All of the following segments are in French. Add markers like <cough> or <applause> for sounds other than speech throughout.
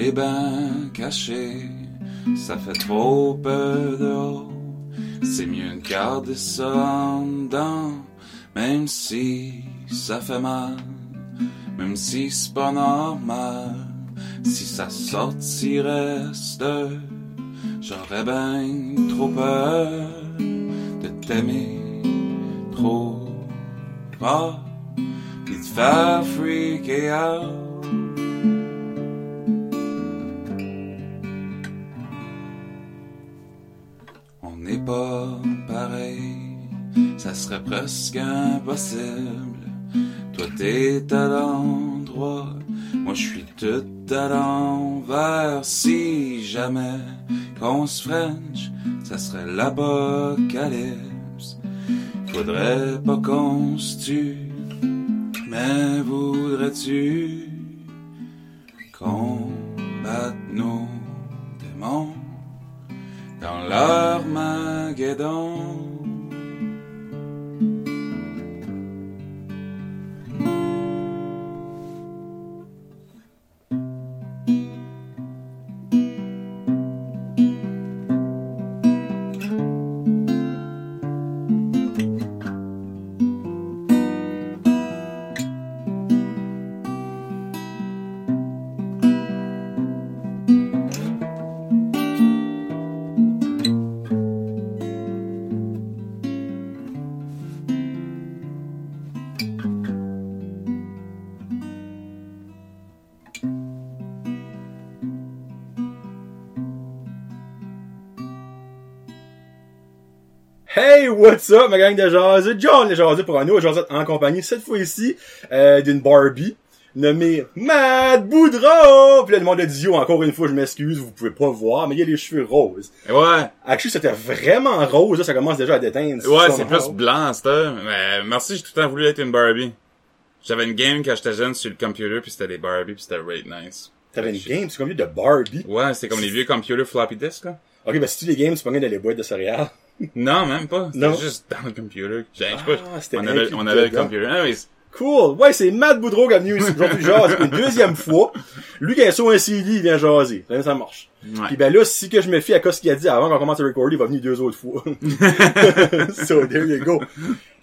Elle est ben cachée, ça fait trop peu dehors. C'est mieux de garder ça en dedans, même si ça fait mal, même si c'est pas normal. Si ça sortirait de, j'aurais ben trop peur de t'aimer trop fort, pis de faire freaker out. Pareil, ça serait presque impossible. Toi t'es à l'endroit, moi je suis tout à l'envers. Si jamais qu'on se French, ça serait l'apocalypse. Faudrait pas qu'on se tue, mais voudrais-tu qu'on batte nos démons? Dans leur what's up, ma gang de jaseux? John les jaseux pour un jaseux en compagnie, cette fois-ci, euh, d'une Barbie, nommée Matt Boudreau! Puis là, le monde de Dio, encore une fois, je m'excuse, vous pouvez pas voir, mais il y a les cheveux roses. Ouais, Actually, c'était vraiment rose, là, ça commence déjà à déteindre. ouais, c'est plus blanc, ça. Mais merci, j'ai tout le temps voulu être une Barbie. J'avais une game quand j'étais jeune sur le computer, puis c'était des Barbie, puis c'était right nice. T'avais une game, c'est comme de Barbie. Ouais, c'est comme les vieux computers floppy disk, là. Ok, ben si tu les games, c'est pas dans les boîtes de céréales. Non, même pas. Non. C'était juste dans le computer. Je sais Ah, pas. c'était On avait, on avait le computer. Anyways. Cool! Ouais, c'est Matt Boudreau qui est venu ici aujourd'hui jaser une deuxième fois. Lui qui a sur un CD, il vient jaser. Ça, marche. Ouais. Puis ben là, si que je me fie à ce qu'il a dit avant qu'on commence à recorder, il va venir deux autres fois. <laughs> so, there you go.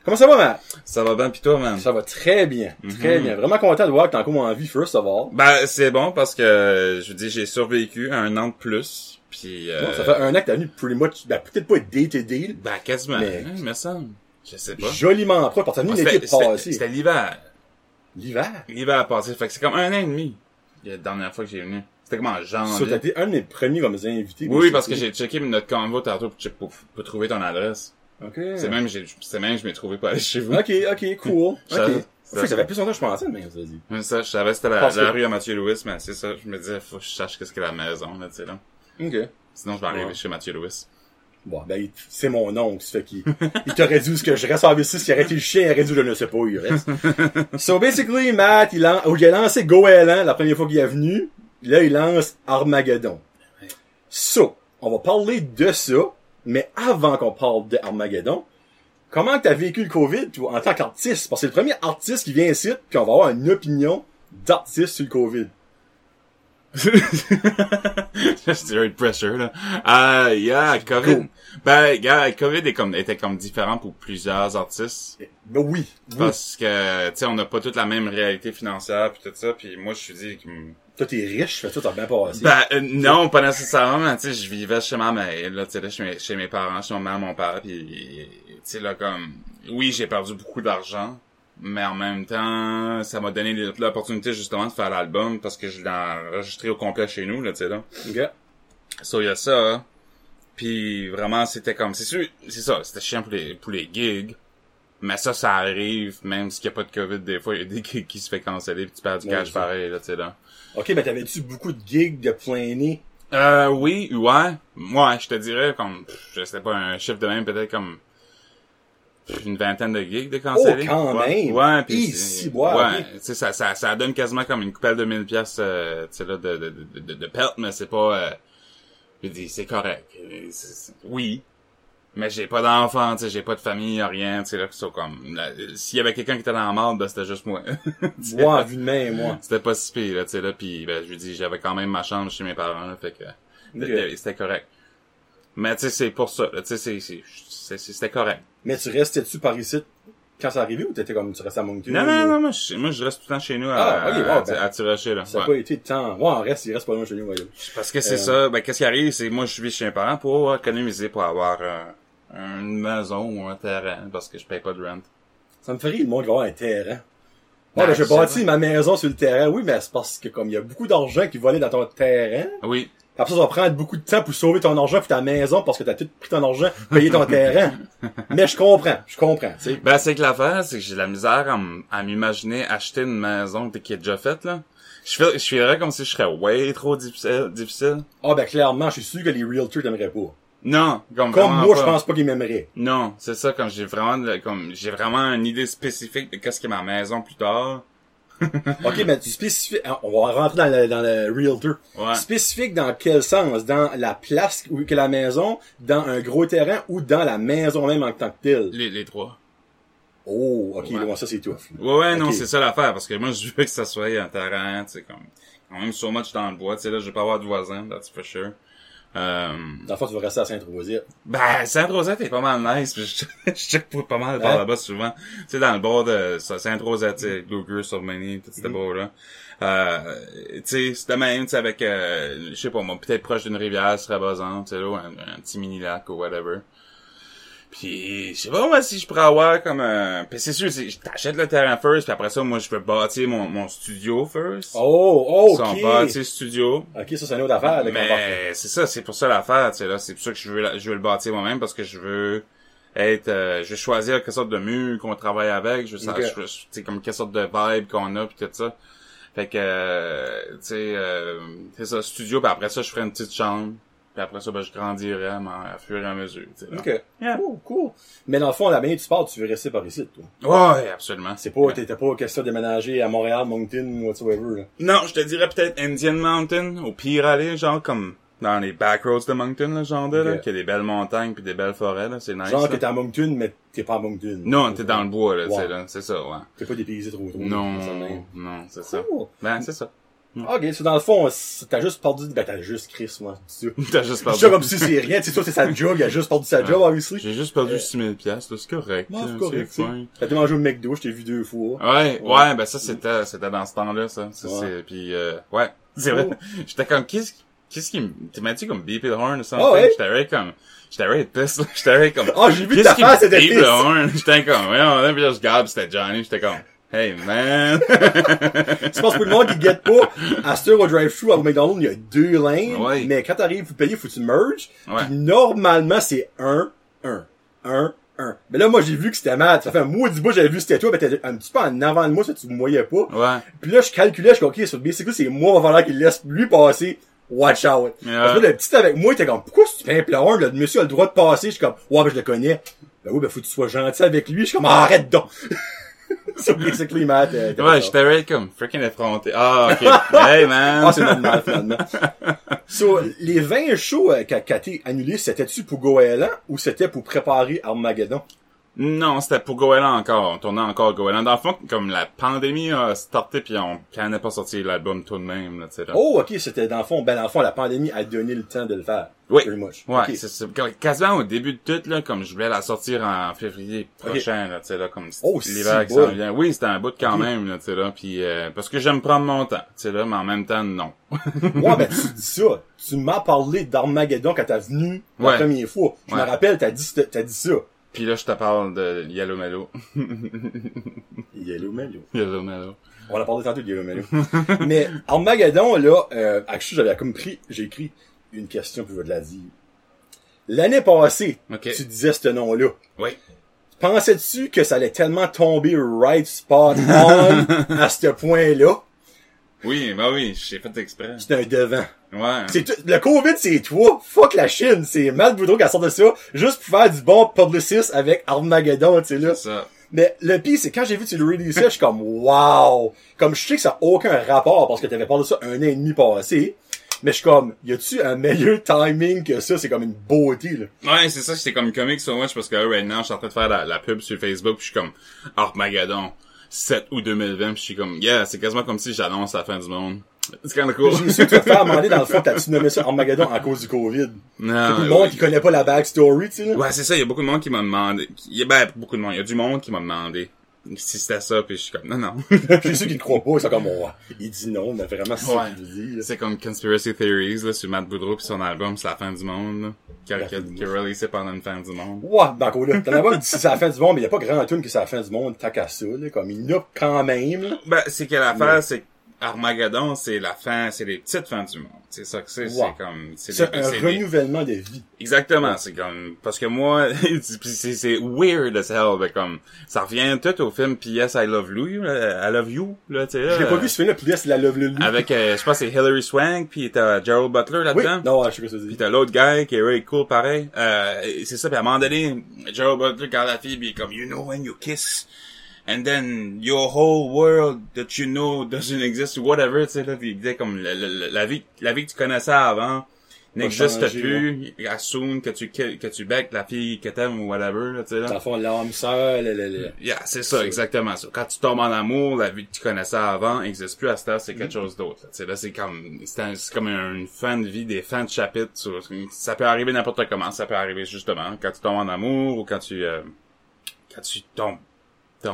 Comment ça va, Matt? Ça va bien, pis toi, man? Ça va très bien. Très bien. Vraiment content de voir que t'es encore en vie, first of all. Ben, c'est bon parce que, je veux dire, j'ai survécu un an de plus. Puis, euh, Bon, ça fait un an que t'as venu pretty much, ben, peut-être pas day to day, ben, quasiment. Mais- Hein, me semble. Je sais pas. joliment proche, parce que t'as venu Ah, l'été C'était c'était- l'hiver. L'hiver? L'hiver passé. Fait que c'est comme un an et demi. La dernière fois que j'ai venu. C'était comme en Ça, janvier. t'as été un de mes premiers comme invités. Oui, parce que j'ai checké notre convo tantôt pour, pour, pour trouver ton adresse. Ok. C'est même, j'ai, c'est même, je m'ai trouvé pas aller chez vous. Ok, ok, cool. <laughs> Ça- Ok. ça- ça fait plus longtemps que je pensais, mais ça dit. Ça, je savais que c'était la, rue à Mathieu Louis, mais c'est ça. Je me disais, faut que je sache qu'est-ce que la maison, là, tu sais, là. Ok. Sinon, je vais arriver Ouais. chez Mathieu Louis. Bon, ben, il- c'est mon oncle, ça fait qu'il, il t'aurait dit est-ce que je reste en V6, s'il aurait été le chien, il aurait dit je ne sais pas où il reste. <laughs> so, basically, Matt, il, lan- oh, il a lancé Goéland la première fois qu'il est venu. Là, il lance Armageddon. So, on va parler de ça, mais avant qu'on parle de Armageddon, comment t'as vécu le COVID, toi, en tant qu'artiste? Parce que c'est le premier artiste qui vient ici, puis on va avoir une opinion d'artiste sur le COVID. <laughs> Just direct pressure, là. Ah, yeah, COVID. Go. Ben, gars, COVID est comme, était comme différent pour plusieurs artistes. Ben oui. oui. Parce que, tu sais, on n'a pas toute la même réalité financière puis tout ça. Puis moi, je suis dit que... Toi, t'es riche, fait ça, t'as bien passé. Ben, euh, non, pas nécessairement, tu sais, je vivais chez ma mère, là, tu sais, là, chez mes, chez mes parents, chez ma mère, mon père, puis, tu sais, là, comme, oui, j'ai perdu beaucoup d'argent, mais en même temps, ça m'a donné l'opportunité, justement, de faire l'album, parce que je l'ai enregistré au complet chez nous, là, tu sais, là. Ok. So, il y a ça, puis vraiment, c'était comme, c'est sûr, c'est ça, c'était chiant pour les, pour les gigs, mais ça, ça arrive, même s'il n'y a pas de COVID, des fois, il y a des gigs qui se fait canceller, puis tu perds du Ouais, cash pareil, là, tu sais, là. Ok, ben t'avais-tu beaucoup de gigs de plein nez? Euh, oui, ouais. Moi, je te dirais comme, je sais pas, un chiffre de même, peut-être comme une vingtaine de gigs de cancellés. Oh, quand ouais. même! Ouais, puis Ici, c'est- ouais, ouais, ok. tu sais, ça, ça, ça donne quasiment comme une coupelle de mille pièces, euh, tu sais, là, de, de, de, de, de perte, mais c'est pas, euh, je dis, c'est correct. C'est- c'est- oui. Mais j'ai pas d'enfants, tu sais, j'ai pas de famille, rien, tu sais, là, qui sont comme, s'il y avait quelqu'un qui était dans la merde, ben, c'était juste moi. <laughs> Moi, de main, moi. C'était pas si pire, là, tu sais, là, pis, ben, je lui dis, j'avais quand même ma chambre chez mes parents, là, fait que, c'était correct. Mais, tu sais, c'est pour ça, là, tu sais, c'est, c'est, c'est- c'est- c'était correct. Mais tu restais-tu par ici quand ça arrivait ou t'étais comme, tu restais à Moncton? Non, non, non, moi, je, moi, je reste tout le temps chez nous à, Ah, ok, à, ouais, à, ben, à là. Ça n'a Ouais. pas été de temps. Ouais, on reste, il reste pas loin chez nous, voyons. Parce que c'est Euh, ça, ben, qu'est-ce qui arrive, c'est, moi, je vis chez mes parents pour économiser, pour avoir, euh, une maison ou un terrain, parce que je paye pas de rent. Ça me fait rire le monde qui va un terrain. Ben, Ouais, ben, sais bâtis ma maison sur le terrain. Oui, mais c'est parce que comme il y a beaucoup d'argent qui volait dans ton terrain, Oui. Après ça, ça va prendre beaucoup de temps pour sauver ton argent pour ta maison parce que t'as tout pris ton argent pour payer ton terrain. <laughs> Mais je comprends, je comprends, tu sais. Ben, c'est que l'affaire, c'est que j'ai de la misère à, m'imaginer acheter une maison qui est déjà faite, là. Je fais, je ferais comme si je serais way trop difficile, difficile. Ah, ben, clairement, je suis sûr que les realtors t'aimeraient pas. Non, comme Comme moi, pas. je pense pas qu'ils m'aimeraient. Non, c'est ça, comme j'ai vraiment, de- comme, j'ai vraiment une idée spécifique de qu'est-ce qui est ma maison plus tard. Ok, mais tu spécifiques, on va rentrer dans le, dans le realtor. Ouais. Spécifique dans quel sens? Dans la place où que la maison, dans un gros terrain ou dans la maison même en tant que telle? Les, les trois. Oh, ok, Ouais. bon, ça c'est tough. Ouais, ouais, non, c'est ça l'affaire, parce que moi, je veux que ça soit un terrain, tu sais, comme, quand même so much dans le bois, tu sais, là, je vais pas avoir de voisins, that's for sure. Euh, Dans le fond, tu vas rester à Saint-Rosette. Ben, Sainte-Rosette est pas mal nice. Je, <laughs> je check pas mal par Ouais. là-bas souvent. Tu sais, dans le bord de sais, Luger, Sauvigny, tout Mm-hmm. ce beau-là. Euh, tu sais, c'était même, tu sais, avec, euh, je sais pas, moi, peut-être proche d'une rivière, ce serait basant, tu sais, là, un petit mini-lac ou whatever. Puis, je sais pas, moi, si je pourrais avoir comme un... Puis c'est sûr, c'est- je t'achète le terrain first, puis après ça, moi, je peux bâtir mon, mon studio first. Oh, Son ok. bâtir studio. Ok, ça c'est une autre affaire. là. Mais c'est ça, c'est pour ça l'affaire, tu sais là, c'est pour ça que je veux je veux le bâtir moi-même parce que je veux être euh, je veux choisir quelle sorte de mur qu'on travaille avec, je veux ça, Ok. je veux- tu sais comme quelle sorte de vibe qu'on a puis tout ça. Fait que euh, tu sais euh, c'est ça studio puis après ça je ferai une petite chambre. Puis après ça ben je grandirai à, à fur et à mesure, tu sais. là. Ok. Yeah. Cool, cool. Mais dans le fond, la manière tu parles, tu veux rester par ici, toi. Ouais, absolument. C'est pas, t'étais pas question de déménager à Montréal, Moncton, whatsoever, là. Non, je te dirais peut-être Indian Mountain, au pire aller, genre comme dans les backroads de Moncton, là, genre de, là, Ok. qu'il y a des belles montagnes puis des belles forêts, là, c'est nice. Genre là. que t'es à Moncton, mais t'es pas à Moncton. Non, t'es dans le bois, là, tu sais, Ouais. là, c'est ça, ouais. T'es pas dépaysé trop trop. Non, ça non, c'est ça. Cool. Ben, c'est ça. Ok, c'est dans le fond, c'est- t'as juste perdu, ben t'as juste Chris, moi, c'est ça. T'as juste perdu. dis comme si c'est rien, tu sais, toi, c'est sa job, il a juste perdu sa job, obviously. J'ai juste perdu Euh, 6000 piastres, là, c'est correct. C'est correct, c'est. T'as été manger au McDo, je t'ai vu deux fois. Ouais, Ouais. ben ça c'était c'était dans ce temps-là ça. Ça, Ouais. c'est puis euh, ouais, c'est vrai. Cool. J'étais comme qu'est-ce qu'est-ce qui me m'as dit comme beep the horn ou something? Ah ouais? J'étais comme j'étais very pissed. <laughs> J'étais comme Ah, j'ai vu ta face, c'était pisse. J'étais comme ouais, on a puis je regarde c'était Johnny, j'étais comme Hey man. <laughs> Tu penses que le monde qui guette pas, à ce au drive-thru, au McDonald's, il y a deux lanes, Ouais. mais quand t'arrives, faut payer, faut que tu merges, Ouais. puis normalement, c'est un, un, un, un. Mais là, moi, j'ai vu que c'était mal. Ça fait un mois du bout, j'avais vu que c'était toi, mais t'étais un petit peu en avant de moi, ça, tu me voyais pas. ouais. Puis là, je calculais, je suis comme, ok, sur basically, c'est moi, va falloir qu'il laisse lui passer. Watch out. Parce que là, le petit avec moi, il était comme, pourquoi tu fais un pleur? Le monsieur a le droit de passer. Je suis comme, ouais, ben, je le connais. Ben oui, ben, faut que tu sois gentil avec lui. Je suis comme, arrête donc. <laughs> <laughs> so basically, Matt, euh, Ouais, j'étais very comme freaking effronté. Ah OK. <laughs> hey man. Ah, c'est normal, finalement. <laughs> so, les 20 shows euh, qu'a été annulés, c'était-tu pour Goéland ou c'était pour préparer Armageddon? Non, c'était pour Goéland encore. On tournait encore Goéland. Dans le fond, comme la pandémie a starté puis on n'a pas sorti l'album tout de même, là, là. Oh, ok, c'était dans le fond, ben, dans le fond, la pandémie a donné le temps de le faire. Oui. Ouais, c'est. Quasiment au début de tout, là, comme je voulais la sortir en février prochain, là, tu sais, là, comme Oh, l'hiver si qui s'en vient. Oui, c'était un bout quand Ok. même, là, tu sais, là, puis euh, parce que j'aime prendre mon temps, tu sais, là, mais en même temps, non. <laughs> Ouais, ben, tu dis ça. Tu m'as parlé d'Armageddon quand t'as venu la Ouais. première fois. Je me rappelle, t'as dit, t'as dit ça. Puis là, je te parle de Yellow Mellow. <laughs> Yellow Mellow. Yellow Mellow. On a parlé tantôt de Yellow Mellow. <laughs> Mais Armageddon, là, euh, actually, j'avais comme pris, j'ai écrit une question puis je vais te la dire. L'année passée, tu disais ce nom-là. Oui. Pensais-tu que ça allait tellement tomber right spot on <laughs> à ce point-là? Oui, bah oui, j'ai fait exprès. C'est un devant. Ouais. C'est tout- le COVID, c'est toi. Fuck la Chine. C'est Matt Boudreau qui sort de ça. Juste pour faire du bon publiciste avec Armageddon, tu sais, là. C'est ça. Mais le pire, c'est quand j'ai vu que tu le releases, je suis comme wow! Comme je sais que ça n'a aucun rapport parce que t'avais parlé de ça un an et demi passé. Mais je suis comme, y a-tu un meilleur timing que ça? C'est comme une beauté, là. Ouais, c'est ça, c'est comme comic so much parce que là, right now, je suis en train de faire la, la pub sur Facebook, puis je suis comme Armageddon 7 août 2020, puis je suis comme yeah, c'est quasiment comme si j'annonce la fin du monde. C'est kind of cool. J'ai su que tu vas te faire demander dans le fond, t'as-tu nommé ça Armageddon à cause du COVID? Non, Beaucoup de monde qui connaît pas la backstory, tu sais, là. Ouais, c'est ça, il y a beaucoup de monde qui m'a demandé, il y a, ben, beaucoup de monde, il y a du monde qui m'a demandé si c'était ça, puis je suis comme non, non. <laughs> J'ai ceux qui ne croient pas, ils sont comme, oh, il dit non, mais vraiment, c'est ça Ouais. qu'il dit. C'est comme Conspiracy Theories, là, sur Matt Boudreau pis son album, c'est la fin du monde, là. Qui a, qui a, qui a releasé pendant une fin du monde. Ouais, ben, quoi, là, t'en as pas dit c'est la fin du monde, mais y a pas grand tune que c'est la fin du monde, tant qu'à ça, là. Comme, il y en a quand même, là. Ben, c'est que l'affaire, c'est Armageddon, c'est la fin, c'est les petites fins du monde. C'est ça que c'est, c'est comme, c'est des- un c'est des- renouvellement de vie. Exactement, c'est comme, parce que moi, <laughs> c'est, weird as hell, mais comme, ça revient tout au film P.S. I Love You, I Love You, là, tu sais, Je l'ai pas vu, ce film-là, puis là, c'est la Love Lulu. Avec, euh, je pense c'est Hilary Swank, puis t'as Gerald Butler Oui, là-dedans. non, ouais, je sais pas ce que dis. t'as l'autre gars qui est really cool pareil. Euh, c'est ça, pis à un moment donné, Gerald Butler regarde la fille est comme, you know when you kiss, and then your whole world that you know doesn't exist, whatever, tu sais, là, il disait comme, la, la- la vie, la vie que tu connaissais avant n'existe plus, assume que tu, que, que tu becques la fille que t'aimes ou whatever, là, tu sais, là. le fond, l'âme sœur, le, le, le- Yeah, c'est ça, exactement ça. Quand tu tombes en amour, la vie que tu connaissais avant n'existe plus à cette heure, c'est quelque chose d'autre. là. Tu sais, là, c'est comme, c'est comme une fin de vie, des fins de chapitre. ça peut arriver n'importe comment. Ça peut arriver justement quand tu tombes en amour ou quand tu, euh, quand tu tombes, tu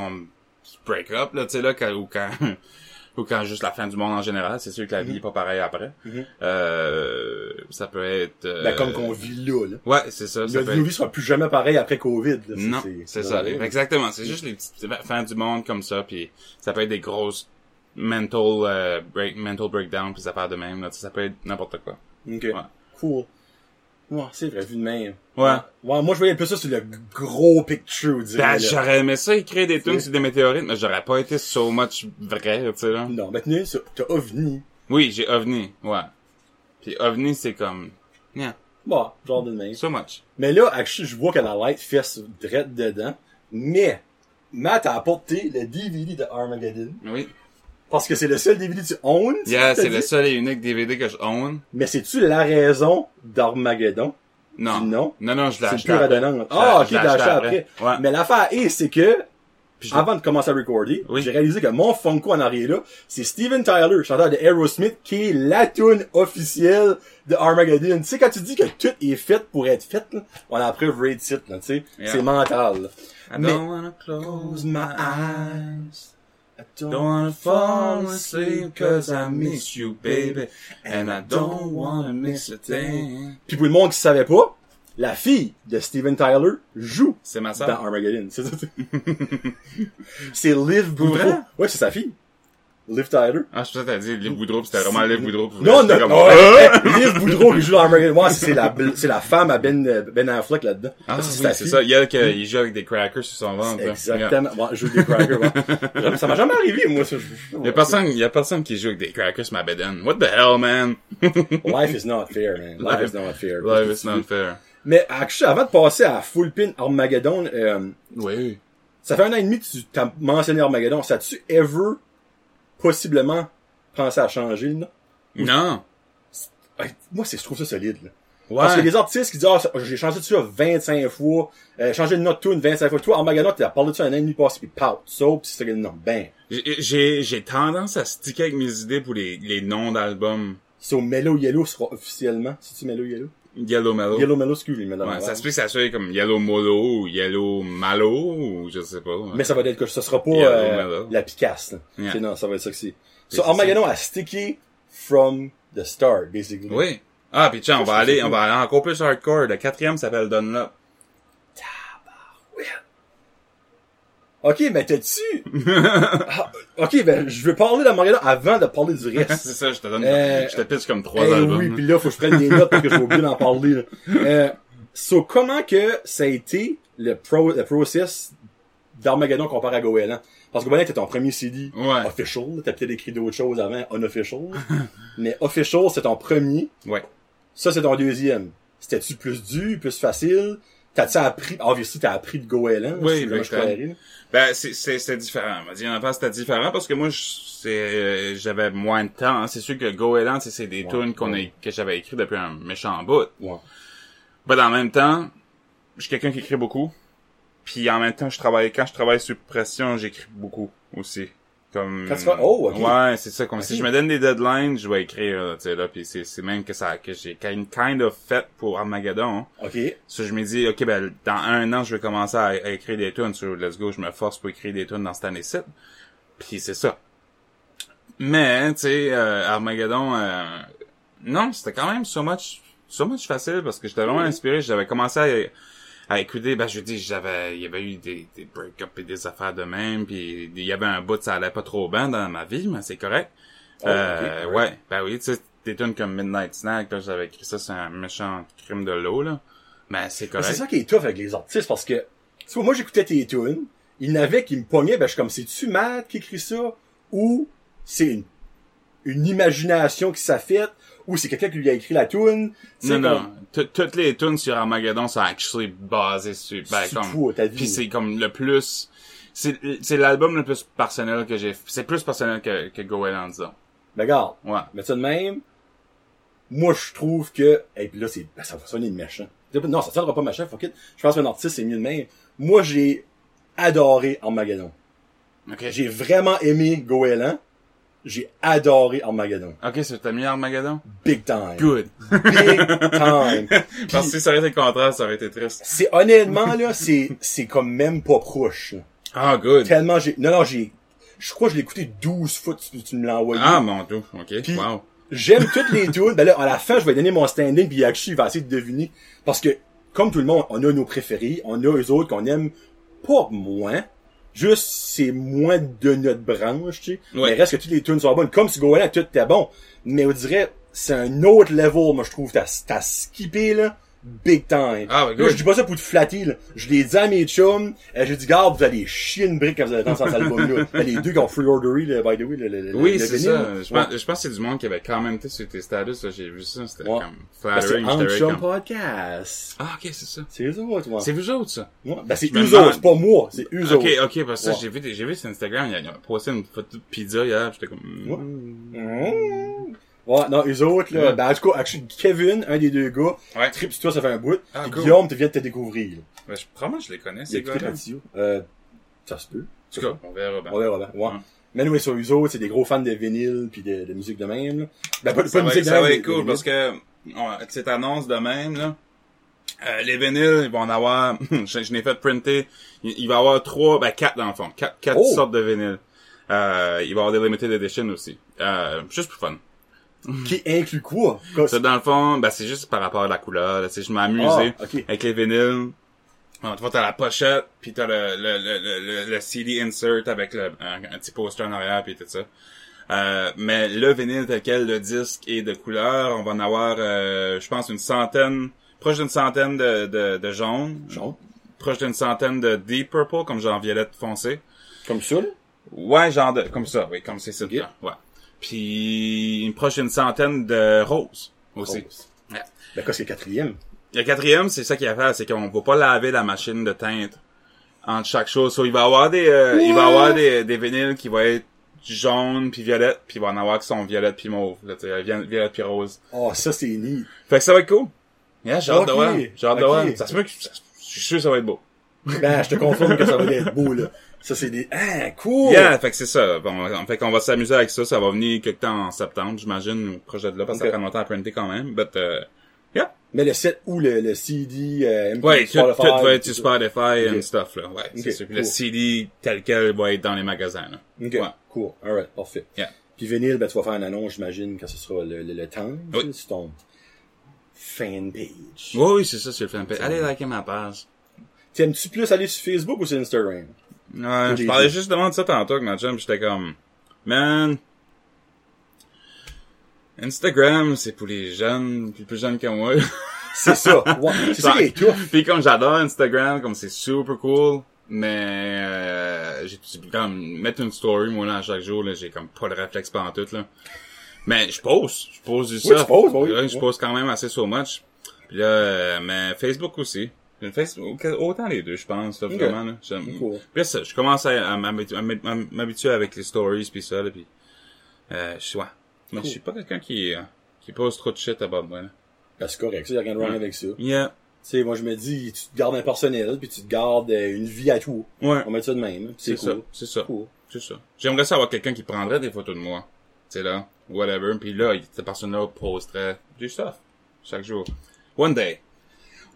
break up, là, tu sais, là, quand, ou quand, <laughs> ou quand juste la fin du monde en général. C'est sûr que la vie est pas pareille après. Mhm. Euh, ça peut être, euh, ben, comme qu'on vit là, là. Ouais, c'est ça. ça être- nos vies sera plus jamais pareil après Covid, là. non, c'est ça. drôle. Exactement. C'est juste les petites fins du monde comme ça, puis ça peut être des grosses mental euh, break, mental breakdown, puis ça part de même. Là. Ça peut être n'importe quoi. Ok. Cool. Ouais, c'est vrai, vu de même. Ouais. Ouais, moi, je voyais plus ça sur le gros picture, je dirais, Ben, j'aurais aimé ça écrire des Oui. sur des météorites, mais j'aurais pas été so much vrai, tu sais là. Non, maintenant, ça- t'as OVNI. Oui, j'ai OVNI, ouais. Puis OVNI, c'est comme, yeah, Bon, genre de même. so much. Mais là, actually, je vois que la light fesse direct dedans. Mais, Matt a apporté le DVD de Armageddon. Oui. Parce que c'est le seul DVD que tu owns? Yeah, <laughs> c'est le seul et unique DVD que je own. Mais c'est-tu la raison d'Armageddon? Non. Non. Non, non, je l'ai C'est acheté pure redondance. Je l'ai- Ah, ok, je l'ai acheté après. Ouais. Mais l'affaire est, c'est que, avant de commencer à recorder, Oui. j'ai réalisé que mon Funko en arrière là, c'est Steven Tyler, chanteur de Aerosmith, qui est la tune officielle de Armageddon. Tu sais, quand tu dis que tout est fait pour être fait, là, on a la preuve là, tu sais. Yeah. C'est mental, là. I Mais- don't wanna close my eyes. I Don't wanna fall asleep cause I miss you, baby. And I don't wanna miss a thing. Puis pour le monde qui savait pas, la fille de Steven Tyler joue C'est ma dans sœur. Armageddon. <laughs> C'est ça. c'est Liv Boudreau. Ouais, c'est sa fille. Liv Tyler. Ah, je pensais que t'as dit Liv Boudreau, pis c'était vraiment Liv Boudreau. Non, non, J'étais non, comme, ouais, <laughs> Liv Boudreau qui joue dans Armageddon. Ouais, c'est la, c'est la femme à Ben, Ben Affleck là-dedans. Ah, oui, c'est fille. ça. Il y a qu'il joue avec des crackers sur son ventre. là. Exactement. Je joue des crackers. <laughs> Ça m'a jamais arrivé, moi, ça. Il y a personne, il y a personne qui joue avec des crackers sur ma bedaine. What the hell, man? <laughs> Life is not fair, man. Life is not fair. Life is not fair. Mais, actually, avant de passer à Full Pin Armageddon, euh, Oui. Ça fait un an et demi que tu t'as mentionné Armageddon. Ça tu ever, possiblement, pensé à changer, là? Non. Moi, c'est, je trouve ça solide, là. Ouais. Parce que les artistes qui disent, ah, ça- j'ai changé de ça 25 fois, euh, changé de note tune 25 fois. Toi, Armageddon, t'as parlé de ça un an et demi passé, pis pout, ça, pis c'est non, ben. J'ai- J'ai, j'ai tendance à sticker avec mes idées pour les, les noms d'albums. So, Mellow Yellow sera officiellement, c'est-tu Mellow Yellow? Yellow Mellow. Yellow Mellow, excuse, les Mellow. Ouais, ça se peut que ça soit comme Yellow Molo ou Yellow Malo ou je sais pas. Mais ça va être que ça sera pas, euh, la picasse. Yeah. C'est- Non, ça va être ça que c'est. So. Armageddon a stické from the start, basically. Oui. Ah, puis tiens, on va aller, on va aller encore plus hardcore. Le quatrième s'appelle Dunlop. Ok, mais t'as-tu... Ah, ok, ben, je veux parler d'Armageddon avant de parler du reste. <laughs> c'est ça, je te donne, Euh, je te pitch comme trois Eh albums. oui, puis là, faut que je prenne des notes parce que je vais oublier d'en parler. Là. Euh, so, comment que ça a été le, pro, le process d'Armageddon comparé à Goéland? Parce que Goéland était ton premier CD Ouais. official. T'as peut-être écrit d'autres choses avant, unofficial. <laughs> mais official, c'est ton premier. Ouais. Ça, c'est ton deuxième. C'était-tu plus dur, plus facile? T'as-tu appris, obviously, t'as appris de goéland? Oui, ben, je. Ben, c'est, c'est, différent. Dire, en fait, c'était différent parce que moi, c'est, euh, j'avais moins de temps. hein. C'est sûr que Goéland, c'est, c'est des Ouais, tunes qu'on ouais. a, que j'avais écrit depuis un méchant bout. Ouais. Ben, en même temps, je suis quelqu'un qui écrit beaucoup. Puis en même temps, je travaille, quand je travaille sur pression, j'écris beaucoup aussi. Comme, oh. Ouais, c'est ça. Comme Ok. si je me donne des deadlines, je vais écrire, tu sais, là. Puis c'est, c'est même que ça, que j'ai kind, kind of fait pour Armageddon. OK. Ça, je me dis, ok, ben, dans un an, je vais commencer à, à écrire des tunes sur Let's Go. Je me force pour écrire des tunes dans cette année-ci. Puis c'est ça. Mais, tu sais, euh, Armageddon, euh, non, c'était quand même so much, so much facile parce que j'étais vraiment inspiré. J'avais commencé à, à écouter, ben, je dis, j'avais, il y avait eu des, des break-ups et des affaires de même, puis il y avait un bout, ça allait pas trop bien dans ma vie, mais c'est correct. Oh, Euh, ouais, ben oui, tu sais, des tunes comme Midnight Snack, là, j'avais écrit ça, c'est un méchant crime de l'eau, là. Mais c'est Mais correct. C'est ça qui est tough avec les artistes parce que, tu vois, moi j'écoutais tes tunes, il y en avait qui me pognaient, ben je suis comme, c'est-tu Matt qui écrit ça? Ou c'est une, une imagination qui s'est faite? Ou c'est quelqu'un qui lui a écrit la tune? Non, non. Tout- Toutes les tunes sur Armageddon sont actually basées sur, ben, C'est comme, puis c'est comme le plus, c'est, l'album le plus personnel que j'ai, c'est plus personnel que, que Goéland, disons. Ben, regarde, Ouais. mais ça de même, moi je trouve que, et puis là c'est, ben, ça va sonner de méchant. Non, ça sonnera pas méchant, fuck it. Je pense qu'un artiste c'est mieux de même. Moi j'ai adoré Armageddon. Ok. J'ai vraiment aimé Goéland. J'ai adoré Armageddon. Ok, c'est t'as mis Armageddon? Big time. Good. Big time. <laughs> Parce que si ça aurait été le contraire, ça aurait été triste. C'est honnêtement là, c'est c'est comme même pas proche. là. Ah, good. Tellement j'ai non non, j'ai je crois que je l'ai écouté 12 fois tu, tu me l'as envoyé. Ah, mon dieu. Ok. Wow. J'aime toutes les tunes. Ben là, à la fin, je vais donner mon standing, puis Yakshi va essayer de deviner. Parce que, comme tout le monde, on a nos préférés, on a eux autres qu'on aime pas moins. Juste, c'est moins de notre branche, tu sais. Ouais. Mais reste que toutes les tunes sont bonnes. Comme si Golan, tout était bon. Mais on dirait, c'est un autre level, moi, je trouve. T'as, t'as skippé, là, big time. Ah, ouais, Là, je dis pas ça pour te flatter, là. Je l'ai dit à mes chums. euh, j'ai dit, garde, vous allez chier une brique quand vous allez dans cet album-là. <laughs> Ben, les deux qui ont free ordery, là, by the way, le, le, Oui, c'est ça. là. Je pense, je pense que c'est du monde qui avait quand même été sur tes status, là. J'ai vu ça. C'était Ouais. comme Ben, c'est flattering. J'étais Chum comme... Podcast. Ah, ok, c'est ça. C'est eux autres, moi. C'est vous autres, ça. Ouais. Ben, c'est eux autres, c'est pas moi, c'est eux Ok, autres. ok, parce que ça, Ouais. j'ai vu, j'ai vu sur Instagram, il y a, posté une photo de pizza hier, j'étais comme, Ouais. mm. Mmh. Ouais, non, eux autres, là, Ouais. ben, en tout cas, Kevin, un des deux gars, Ouais. trip toi, ça fait un bout. Ah, cool. Guillaume, tu viens de te découvrir, là. Ben, je, probablement je les connais, ces gars-là. Euh, ça se peut. En tout cas, on verra bien. On verra bien. Ouais. Mais nous, sur eux autres, c'est des gros fans de vinyle puis de, de musique de même, là. Ben, pas, ça pas de va, musique de ça même. va de- être cool parce que cette annonce de même là, euh, les vinyles ils vont en avoir. <laughs> je, je n'ai fait printer. Il, il va y avoir trois, ben quatre dans le fond, quatre, quatre Oh! sortes de vinyles. Euh, il va y avoir des limited edition aussi, euh, juste pour fun. <laughs> Qui inclut quoi? Ça dans le fond, ben c'est juste par rapport à la couleur. Sais, je m'ai Ah, avec les vinyles. Bon, tu vois, t'as la pochette, puis t'as le, le, le, le, le CD insert avec le, un, un petit poster en arrière, puis tout ça. Euh, mais le vinyle tel quel, le disque et de couleur, on va en avoir, euh, je pense, une centaine, proche d'une centaine de, de, de jaune, Genre, proche d'une centaine de deep purple, comme genre violette foncé. comme ça, là. Ouais, genre de, comme ça, oui, comme c'est ça. Ok. Ouais. Puis une proche d'une centaine de roses aussi. Rose. Ouais. Ben, quoi, c'est le quatrième? Le quatrième, c'est ça qu'il y a à faire, c'est qu'on va pas laver la machine de teinte entre chaque chose. So, il va y avoir des, euh, il va y avoir des, des vinyles qui vont être jaune puis violette, puis il va en avoir qui sont violette puis mauve, là, tu violette puis rose. Oh, ça, c'est neat. Fait que ça va être cool. Yeah, j'ai hâte de voir. J'ai hâte de voir. Ça se peut que, je suis sûr que ça va être beau. Ben, je te confirme que ça va être beau, là. Ça, c'est des, ah, cool! Yeah, fait que c'est ça. Bon, on- fait qu'on va s'amuser avec ça. Ça va venir quelque temps en septembre, j'imagine, projet de là, parce que ça prend longtemps à printer quand même. But, euh, yeah. Mais le set ou le, le CD, euh, MP, Ouais, tout, va être sur. Spotify Ok. and stuff, là. Ouais, c'est Ok, sûr. Puis cool. le CD tel quel va être dans les magasins, là. Ok, Ouais. cool. Alright, parfait. Yeah. Puis vinyle, ben, tu vas faire une annonce, j'imagine, quand ce sera le, le, le temps. Oui. C'est ton fan page. Oui, oui, c'est ça, c'est le fanpage. Allez liker ma page. T'aimes-tu plus aller sur Facebook ou sur Instagram? Ouais, je parlais justement de ça tantôt avec ma chum, j'étais comme, man, Instagram, c'est pour les jeunes, puis plus jeunes que moi. <laughs> C'est ça. Ouais, c'est ça qui est. Puis comme j'adore Instagram, comme c'est super cool, mais euh, j'ai comme mettre une story moi là à chaque jour là, j'ai comme pas le réflexe pendant tout là. Mais je pose, je pose du Oui, ça. oui. Ouais, je pose quand même assez so much. Puis là, euh, mais Facebook aussi. Face, autant les deux, je pense, là, vraiment, là. Cool. Puis ça, je commence à, à m'habitu- à m'hab- m'habituer avec les stories pis ça, là, pis, euh, je suis, ouais. Mais Cool. je suis pas quelqu'un qui, euh, qui pose trop de shit about moi, là. Ben, c'est correct, ça, y a rien de wrong Ouais. avec ça. Tu Yeah. sais, moi, je me dis, tu te gardes un personnel, puis tu te gardes euh, une vie à tout. Ouais. On met ça de même. C'est C'est ça. cool. C'est ça. Cool. C'est ça. J'aimerais savoir quelqu'un qui prendrait des photos de moi. Tu sais, là. Whatever. Puis là, cette personne-là posterait du stuff. Chaque jour. One day.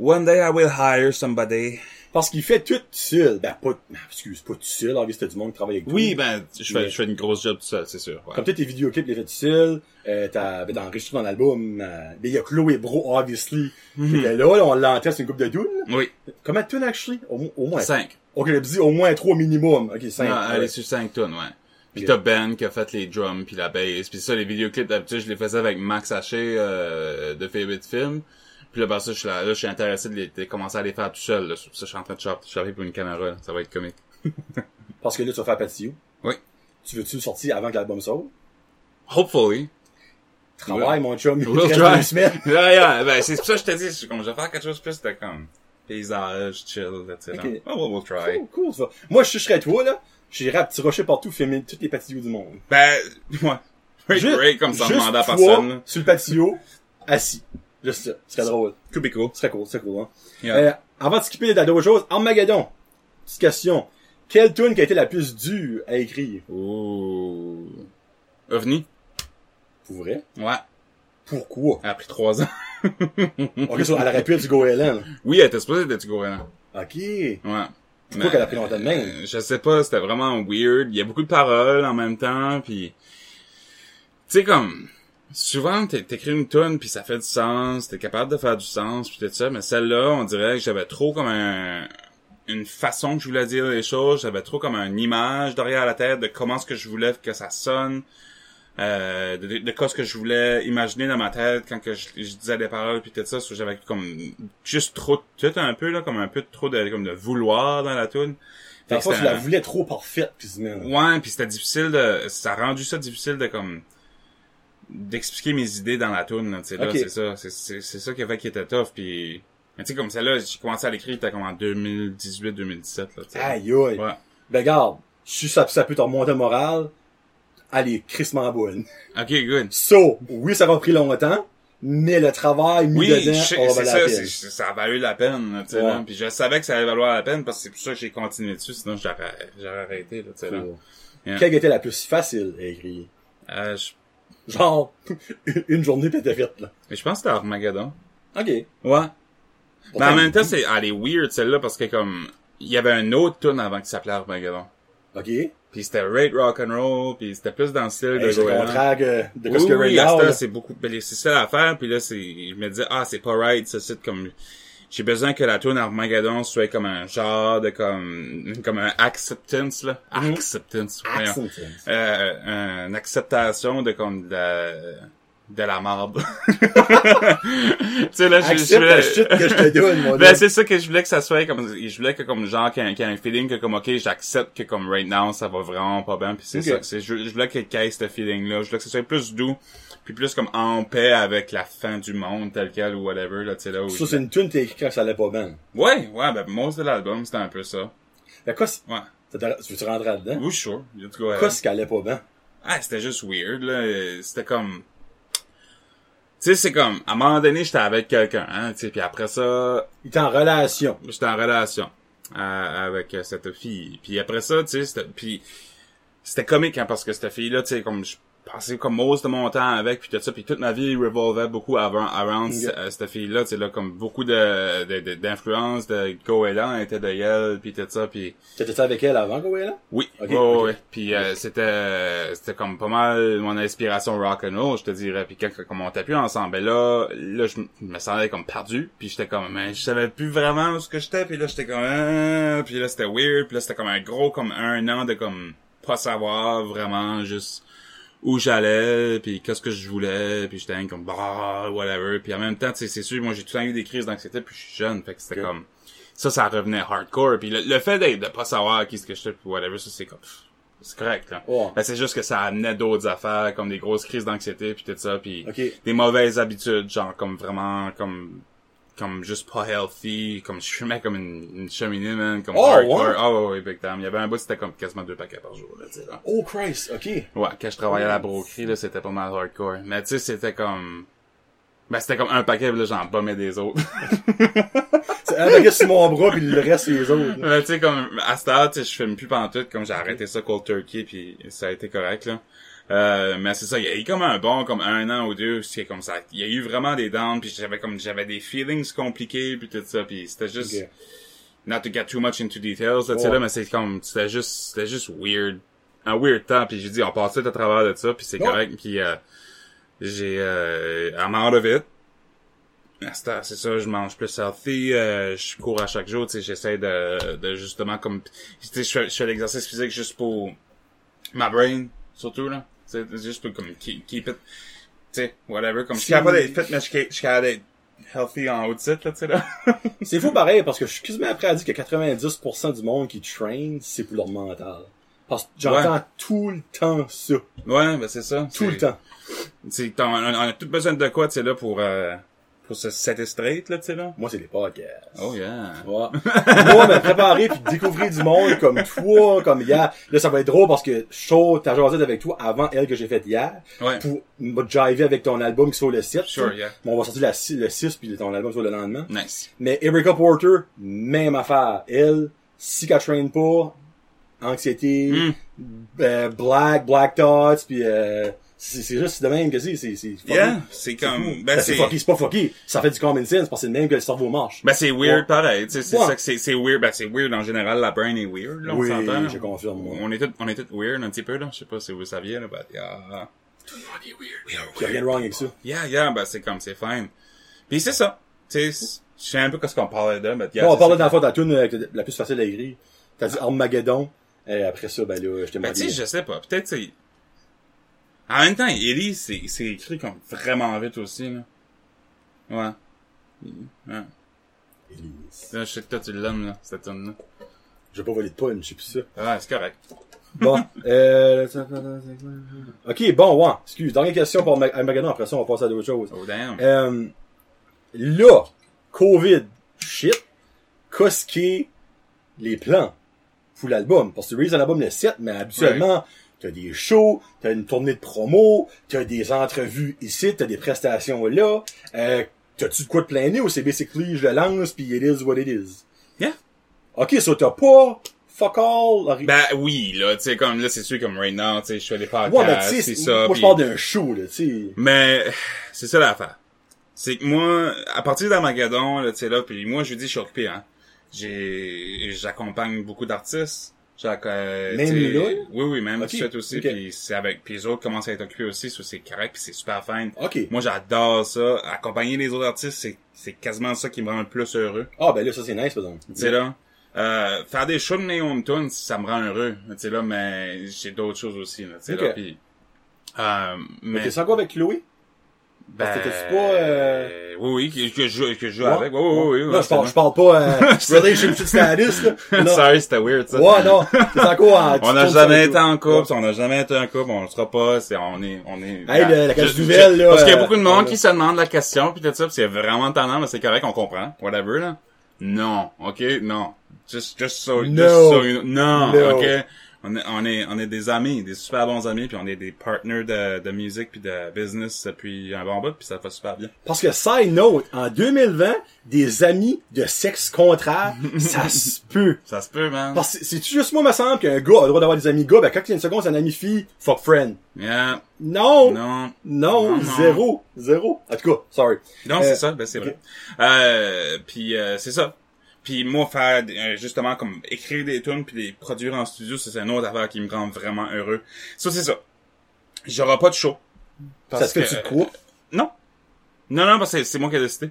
One day I will hire somebody. Parce qu'il fait tout seul. Ben, pas, ben, excuse, pas tout seul. En c'est du monde qui travaille avec toi. Oui, ben, je fais, je fais une grosse job tout seul, c'est sûr. ouais. Comme toi, tes vidéoclips, les fait tout seul. Euh, t'as, ben, enregistré ton album. Euh, ben, il y a Chloé Bro, obviously. Qui était là, là, on l'entend, c'est une coupe de tunes. Oui. Combien de tunes, actually? Au, au moins. Cinq. Ok, j'ai dit au moins trois minimum. Ok, cinq. Non, elle est sur 5 tonnes, ouais. Puis Ok. t'as Ben qui a fait les drums puis la bass. Puis ça, les vidéoclips, d'habitude, je les faisais avec Max Haché euh, de Favorite Film. Puis là, par ça, je suis là, là, je suis intéressé de, les, de commencer à les faire tout seul. Là. Ça, je suis en train de charger pour une caméra. là. Ça va être comique. <laughs> Parce que là, tu vas faire patio. Oui. Tu veux-tu le sortir avant que l'album sorte? Hopefully. Travaille, mon chum. We'll try. <laughs> yeah, yeah. Ben, c'est pour ça que je te dis, je, suis comme, je vais faire quelque chose de plus de comme paysage, chill, etc. Oh, we'll, we'll try. Cool, cool, ça. Moi, je serais toi, là. J'irais à petit rocher partout filmer toutes les patios du monde. Ben, <laughs> ouais. Juste- break, comme ça, juste toi, personne. sur le patio, assis. Juste ça. Ce serait drôle. Could be cool. Ce serait cool, ce serait cool, hein. Yeah. Euh, avant de skipper à d'autres choses, Armageddon. Petite question. Quelle tune qui a été la plus dure à écrire? Ouh. OVNI? Pour vrai? Ouais. Pourquoi? Elle a pris trois ans. <laughs> ok, so, elle aurait pu être du Goéland. Oui, elle était supposée d'être du gouvernement. Ok. Ouais. Pourquoi qu'elle a pris longtemps de même? euh, Je sais pas, c'était vraiment weird. Il y a beaucoup de paroles en même temps, puis... Tu sais, comme... Souvent, t'é- t'écris une tune puis ça fait du sens, t'es capable de faire du sens, puis tout ça, mais celle-là, on dirait que j'avais trop comme un... une façon que je voulais dire les choses, j'avais trop comme une image derrière la tête de comment est-ce que je voulais que ça sonne, euh, de, de, de quoi ce que je voulais imaginer dans ma tête quand que je, je disais des paroles puis tout ça, j'avais comme juste trop de tout un peu là, comme un peu trop de comme de vouloir dans la tune. Parfois, tu la voulais trop parfaite, quasiment. Ouais, puis c'était difficile de ça a rendu ça difficile de comme d'expliquer mes idées dans la tune, là, là, c'est ça, c'est ça qui a fait qu'il était tough puis mais tu sais comme celle-là, j'ai commencé à l'écrire comme en 2018 2017 là, tu sais. Aïe, aïe. Ouais. Ben, regarde. Si ça, ça peut te remonter le moral, est crissement bonne. OK, good. So, oui, ça va pris longtemps, mais le travail mis Oui, dedans, je on va la ça, peine. ça a valu la peine, là, tu sais, Ouais. Puis je savais que ça allait valoir la peine parce que c'est pour ça que j'ai continué dessus, sinon j'aurais j'aurais arrêté, là, tu sais, là. Yeah. Quelle était la plus facile à écrire? Euh, je, Genre, <laughs> une journée pis t'es faite, là. mais je pense que c'était Armageddon. Ok. Ouais. Mais en même temps, c'est, elle est weird, celle-là, parce que comme, il y avait un autre tune avant qui s'appelait Armageddon. Ok. Puis c'était Rate Rock and Roll, puis c'était plus dans le style Hey, de c'est le contraire que- de Oui, ce que oui, c'est beaucoup, ben, c'est ça l'affaire, puis là, c'est, je me disais, ah, c'est pas right, ça, c'est comme, j'ai besoin que la tune Armageddon soit comme un genre de comme, comme un acceptance, là. Mhm. Acceptance. voyons. Accent. Euh, une acceptation de comme de la, de la marde. <laughs> tu sais, là, je, je Accepte voulais- la shit que je te donne, mon ben, c'est ça que je voulais que ça soit comme, je voulais que comme genre, qu'il y ait un- y feeling que comme, ok, j'accepte que comme right now, ça va vraiment pas bien, puis c'est ça, je, je voulais qu'il y ait ce feeling-là, je voulais que ça soit plus doux, puis plus comme en paix avec la fin du monde, tel quel, ou whatever, là, tu sais, là, où Ça, c'est une tune que t'as écrit quand ça allait pas bien. Ouais, ouais, ben, most de l'album, c'était un peu ça. Ben, quoi, c'est- Ouais. tu veux te rentrer là-dedans? Oui, sure. Quoi, ce qui allait pas bien? Ah, c'était juste weird, là. C'était comme... Tu sais, c'est comme... À un moment donné, j'étais avec quelqu'un, hein, tu sais, puis après ça, Il était en relation. j'étais en relation euh, avec euh, cette fille. Puis après ça, tu sais, c'était... Puis c'était comique, hein, parce que cette fille-là, tu sais, comme... Je passais comme most de mon temps avec, puis tout ça, puis toute ma vie revolvait beaucoup avant, around euh, cette fille-là, tu sais, là, comme beaucoup de, de, de- d'influence de Goéland était de elle, puis tout ça, puis... T'étais avec elle avant, là? Oui, Ok, ouais, ok. ouais. Puis euh, c'était c'était comme pas mal mon inspiration rock and roll, je te dirais. Puis quand comme on était plus ensemble, ben là, là je me sentais comme perdu. Puis j'étais comme, mais je savais plus vraiment où ce que j'étais. Puis là j'étais comme, ah, puis là c'était weird. Puis là c'était comme un gros comme un an de comme pas savoir vraiment juste où j'allais, puis qu'est-ce que je voulais, puis j'étais comme bah whatever. Puis en même temps, c'est sûr, moi j'ai tout le temps eu des crises d'anxiété, puis je suis jeune, fait que c'était comme ça, ça revenait hardcore. Puis le, le fait d'être de pas savoir qui ce que j'étais, puis whatever, ça c'est comme c'est correct là. Ouais. Ben, c'est juste que ça amenait d'autres affaires, comme des grosses crises d'anxiété, puis tout ça, puis des mauvaises habitudes, genre comme vraiment comme comme juste pas healthy, comme je fumais comme une, une cheminée, man, comme Oh, hardcore. ouais? Ah ouais, ouais, big time. Il y avait un bout, c'était comme quasiment deux paquets par jour, là, tu sais, là. Oh Christ, ok. Ouais, quand je travaillais à la broquerie, là, c'était pas mal hardcore. Mais tu sais, c'était comme... Ben, c'était comme un paquet, là, j'en bombais des autres. <laughs> C'est un paquet sur mon bras, puis le reste, c'est les autres. <laughs> Mais tu sais, comme, à cette heure, tu sais, je fume plus pantoute, comme j'ai arrêté ça cold turkey, puis ça a été correct, là. Euh, mais c'est ça, il y a eu comme un bon, comme un an ou deux, c'est comme ça. Il y a eu vraiment des downs, puis j'avais comme, j'avais des feelings compliqués, puis tout ça, puis c'était juste, not to get too much into details, là, tu sais, Ouais. là, mais c'est comme, c'était juste, c'était juste weird. Un weird temps, puis j'ai dit, on passe tout à travers de ça, puis c'est correct, puis euh, j'ai, euh, I'm out of it. C'est ça, je mange plus healthy, euh, je cours à chaque jour, tu sais, j'essaie de, de justement comme, tu sais, je fais, je fais l'exercice physique juste pour ma brain, surtout, là. C'est juste pour comme keep, keep it, tu sais, whatever, comme je suis capable d'être fit, mais je suis capable d'être healthy en haut de site, là, tu sais, là. <laughs> C'est fou pareil, parce que je suis quasiment prêt à dire que 90% du monde qui train, c'est pour leur mental. Parce que j'entends tout le temps ça. ouais, ben c'est ça. Tout le temps. On, on a tout besoin de quoi, tu sais, là, pour, euh, pour se straight, là, tu sais, là. Moi, c'est les podcasts. Oh, yeah. Ouais. Moi, me préparer puis découvrir du monde comme toi, comme hier. Là, ça va être drôle parce que je saute ta jasette avec toi avant elle que j'ai faite hier. Ouais. Pour me jiver avec ton album qui sort le 7. Sure, yeah. Bon, on va sortir la, six- le 6 puis ton album sur le lendemain. Nice. Mais Erica Porter, même affaire. Elle, si qu'elle traîne pas, anxiété, Mm. euh, black, black thoughts, puis euh, c'est c'est juste de même que c'est. C'est. Yeah. C'est comme, fou. ben, Ben, c'est fucké, c'est pas fucké. Ça fait du common sense parce que c'est le même que le cerveau marche. ben, c'est weird Ouais. pareil, tu sais, c'est Ouais. ça que c'est, c'est weird, ben, c'est weird en général, la brain est weird, là, on oui, s'entend. je confirme. moi. On est tous, on est tous weird un petit peu, là. Je sais pas si vous saviez, là, but, yeah. Tout le monde est weird. We are Il y a rien de wrong avec ça. Yeah, yeah, ben, c'est comme, c'est fine. Puis c'est ça. Tu sais, je sais un peu ce qu'on parlait de, mais yeah, Bon, on parlait dans la fois de la tune euh, la plus facile à écrire. T'as dit Armageddon. Et après ça, ben là, je t'ai Ben, tu sais, je sais pas. Peut-être, c'est... En même temps, Ellie, c'est, c'est écrit comme vraiment vite aussi, là. Ouais. Ouais. Là, je sais que toi, tu l'aimes, là, cette tune là Je vais pas voler de punch, je sais plus ça. Ouais, c'est correct. Bon, euh... Ok, bon, ouais. Excuse, dernière question pour Armageddon. Après ça, on va passer à d'autres choses. Oh, damn. Euh, là, COVID, shit, qu'est-ce qui est les plans pour l'album? Parce que tu releases un album le 7, mais habituellement, t'as des shows, t'as une tournée de promo, t'as des entrevues ici, t'as des prestations là. Euh, t'as-tu de quoi te plaindre ou c'est basically je le lance pis it is what it is? Yeah. Ok, ça t'as pas fuck all. Ben, oui, là, tu sais, comme, là, c'est sûr, comme right now, tu sais, je fais des podcasts, ouais, sais, c'est ça. moi je puis- parle d'un show, là, tu sais. Mais c'est ça l'affaire. C'est que moi, à partir d'Armageddon, là, tu sais là, puis moi je dis je suis occupé, hein. J'ai j'accompagne beaucoup d'artistes. Euh, Même là? Oui, oui, même Ok, suite aussi, ok. puis c'est avec puis les autres commencent à être occupés aussi, ça c'est correct, puis c'est super fine. Ok. Moi j'adore ça, accompagner les autres artistes, c'est c'est quasiment ça qui me rend le plus heureux. Ah, ben là, ça c'est nice, par exemple. Tu sais là, euh, faire des shows de Neon Tunes, ça me rend heureux. Tu sais là, mais j'ai d'autres choses aussi là, tu sais Ok. là, puis euh, Mais mais t'es sans quoi avec Chloé? Ben, Parce que t'as-tu pas, euh, Oui, oui, que, je, que je joue Ouais. avec. Oui, oui, oui. Je parle, je parle pas, euh, relationship status, là. <laughs> Non. Sorry, c'était weird, ça. Ouais, non. T'es encore en, On n'a jamais été en couple, <laughs> on n'a jamais été en couple, on le sera pas, c'est, on est, on est... Hey, la cage nouvelle, là, Parce qu'il y a euh, beaucoup de monde ouais. qui se demande la question, pis tout ça, pis c'est vraiment tendance, mais c'est correct, on comprend. Whatever, là. Non, ok, non. Just, just so, just No. so you know. Non, No. ok. On est, on est, on est des amis, des super bons amis, puis on est des partners de, de musique puis de business depuis un bon bout, puis ça va super bien. Parce que side note, en 2020, des amis de sexe contraire, <laughs> ça se peut. Ça se peut, man. Parce que c'est juste moi, me semble qu'un gars a le droit d'avoir des amis gars, ben quand il y a une seconde, c'est un ami fille, fuck friend. Yeah. Non! Non. Non, Non, non. zéro, zéro. En tout cas, sorry. Non, Euh, c'est ça, ben c'est vrai. Euh, puis euh, c'est ça. Puis moi faire euh, justement comme écrire des tunes puis les produire en studio, c'est une autre affaire qui me rend vraiment heureux. Ça c'est ça. J'aurai pas de show. Ça ce que, tu te crois? Non. Non non parce que c'est moi qui ai décidé.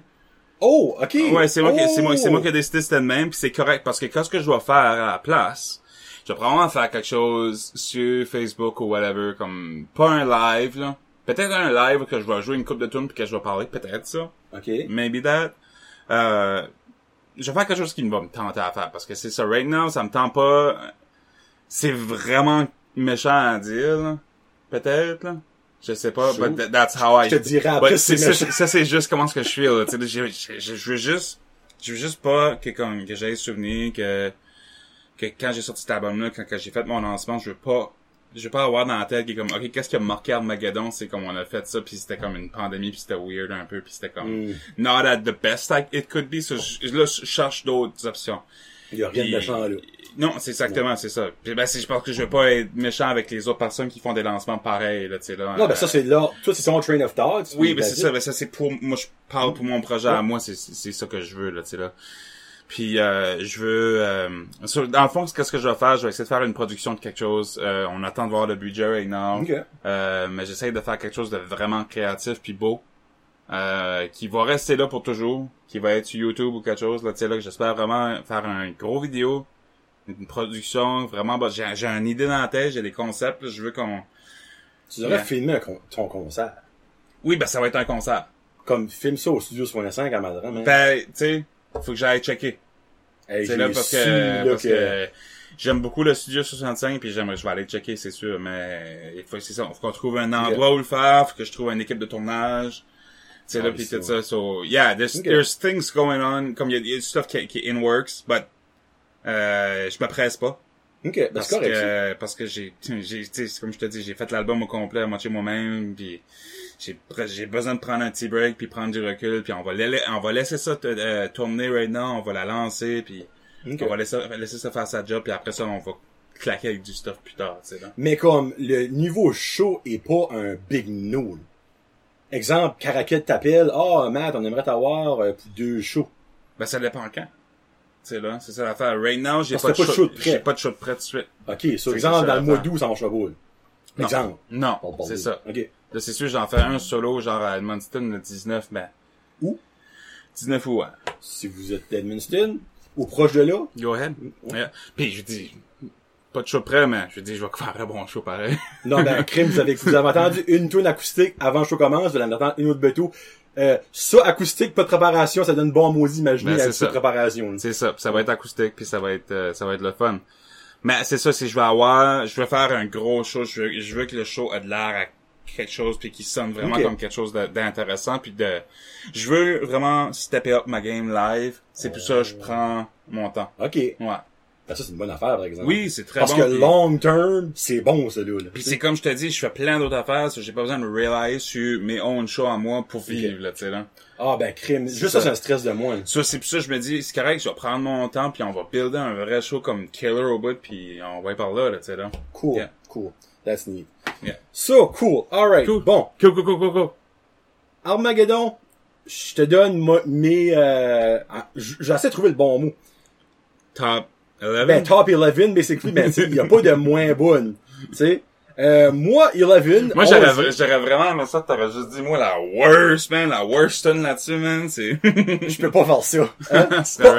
Oh, ok. Ouais, c'est moi qui c'est moi c'est moi Oh. qui ai décidé c'était de même puis c'est correct parce que quand ce que je dois faire à la place, je vais probablement faire quelque chose sur Facebook ou whatever comme pas un live là. Peut-être un live que je vais jouer une coupe de tunes puis que je vais parler, peut-être ça. Ok. maybe that. Euh, je vais faire quelque chose qui va me tenter à faire parce que c'est ça. Right now, ça me tente pas. C'est vraiment méchant à dire, là. Peut-être, là. Je sais pas, Sure. but th- that's how I... Je te dirai après c'est c'est ça, ça c'est juste comment ce que je suis là. Je veux juste, je veux juste pas que comme que j'aie souvenir que que quand j'ai sorti cet album-là, quand, quand j'ai fait mon lancement, je veux pas, je veux pas avoir dans la tête qui est comme, ok, qu'est-ce qui a marqué Armageddon, c'est comme on a fait ça, puis c'était comme une pandémie, puis c'était weird un peu, puis c'était comme Mm. not at the best like it could be. So, je- là, je cherche d'autres options. Il y a rien de méchant là. Non, c'est exactement, c'est ça. Puis ben, c'est, je pense que je veux pas être méchant avec les autres personnes qui font des lancements pareils, là, tu sais, là. Non, ben ça c'est là. Toi, c'est son train of thought. oui, mais c'est ça, ben ça c'est pour moi je parle pour mon projet à moi, c'est c'est ça que je veux là, tu sais là. Puis euh, je veux euh, sur- dans le fond qu'est-ce que je vais faire, je vais essayer de faire une production de quelque chose. Euh, on attend de voir le budget right now. Ok. Euh, mais j'essaye de faire quelque chose de vraiment créatif puis beau. Euh, qui va rester là pour toujours, qui va être sur YouTube ou quelque chose là, tu sais là que j'espère vraiment faire un gros vidéo, une production vraiment bah, j'ai j'ai une idée dans la tête, j'ai des concepts, là, je veux qu'on Tu devrais filmer un con- ton concert. Oui, ben ça va être un concert. Comme film ça au studio 65 à Madrid. hein. Ben, tu sais, faut que j'aille checker. Hey, C'est là parce que, là, parce que- que j'aime beaucoup le studio 65 puis j'aimerais je vais aller checker c'est sûr mais il faut c'est ça faut qu'on trouve un endroit où le faire faut que je trouve une équipe de tournage tu sais Ah là puis c'est tout ça so yeah there's Ok. there's things going on comme il y y a du stuff qui, qui est in works but euh, je me presse pas Ok, ben parce c'est correct. ça. que parce que j'ai j'ai comme je te dis j'ai fait l'album au complet à moitié moi-même puis j'ai j'ai besoin de prendre un petit break puis prendre du recul puis on va on va laisser ça te- euh, tourner right now on va la lancer puis on va laisser, laisser ça faire sa job, puis après ça, on va claquer avec du stuff plus tard, tu sais, là. Mais comme le niveau show est pas un big no. Exemple, Caracat t'appelle, ah oh, Matt, on aimerait t'avoir euh, pour deux shows. Ben, ça dépend quand. Tu sais, là, c'est ça l'affaire. Right now, j'ai pas, pas de show, de prêt. j'ai pas de show de prêt tout de suite. Ok, C'est sur ça, exemple, c'est dans le mois d'août, ça marche pas. Exemple. Non, Bon, bon, c'est oui. ça. Ok. Là, c'est sûr, j'en fais un solo, genre à Edmundston, le 19, ben. Où? 19 août, ouais. Si vous êtes d'Edmundston, ou proche de là, Go ahead. Yeah. Puis, je dis, pas de show prêt, mais je dis, je vais faire un bon show pareil. non, ben, <laughs> crime, vous avez, vous avez entendu une tune acoustique avant le show commence, vous allez en entendre une autre bateau. Euh, ça, acoustique, pas de préparation, ça donne bon maudit, imaginez, Ben, avec ça. préparation. C'est ça. Puis ça va être acoustique, puis ça va être, euh, ça va être le fun. Mais c'est ça, si je vais avoir, je vais faire un gros show, je veux, je veux que le show ait de l'air à quelque chose, puis qu'il sonne vraiment comme quelque chose d'intéressant, puis de, je veux vraiment stepper up ma game live. C'est pour ça que je prends mon temps. Ok. Ouais. Ben, ça, c'est une bonne affaire, par exemple. Oui, c'est très Parce bon. que puis- long term, c'est bon, ça, là. là. Puis c'est comme je te dis, je fais plein d'autres affaires, j'ai pas besoin de realize sur mes own shows à moi pour vivre, là, tu sais, là. Ah, ben, crime. Juste ça. ça, c'est un stress de moins. Ça, c'est pour ça que je me dis, c'est correct, je vais prendre mon temps, puis on va builder un vrai show comme Killer au bout, puis on va y par là, là, tu sais, là. Cool. Yeah. Cool. That's neat. Yeah. So, cool. Alright. Cool. Bon. Cool, cool, cool, cool, cool. Armageddon, je te donne mes... Euh, ah, J'essaie de trouver le bon mot. Top 11. Ben, top 11, basically, sais, il y a pas de moins bonne. Tu sais. Euh, moi, 11... moi, j'aurais, vra- j'aurais vraiment aimé ça, t'aurais juste dit, moi, la worst, man, la worst tune là-dessus, man, c'est... Je peux pas faire ça. <laughs> Hein?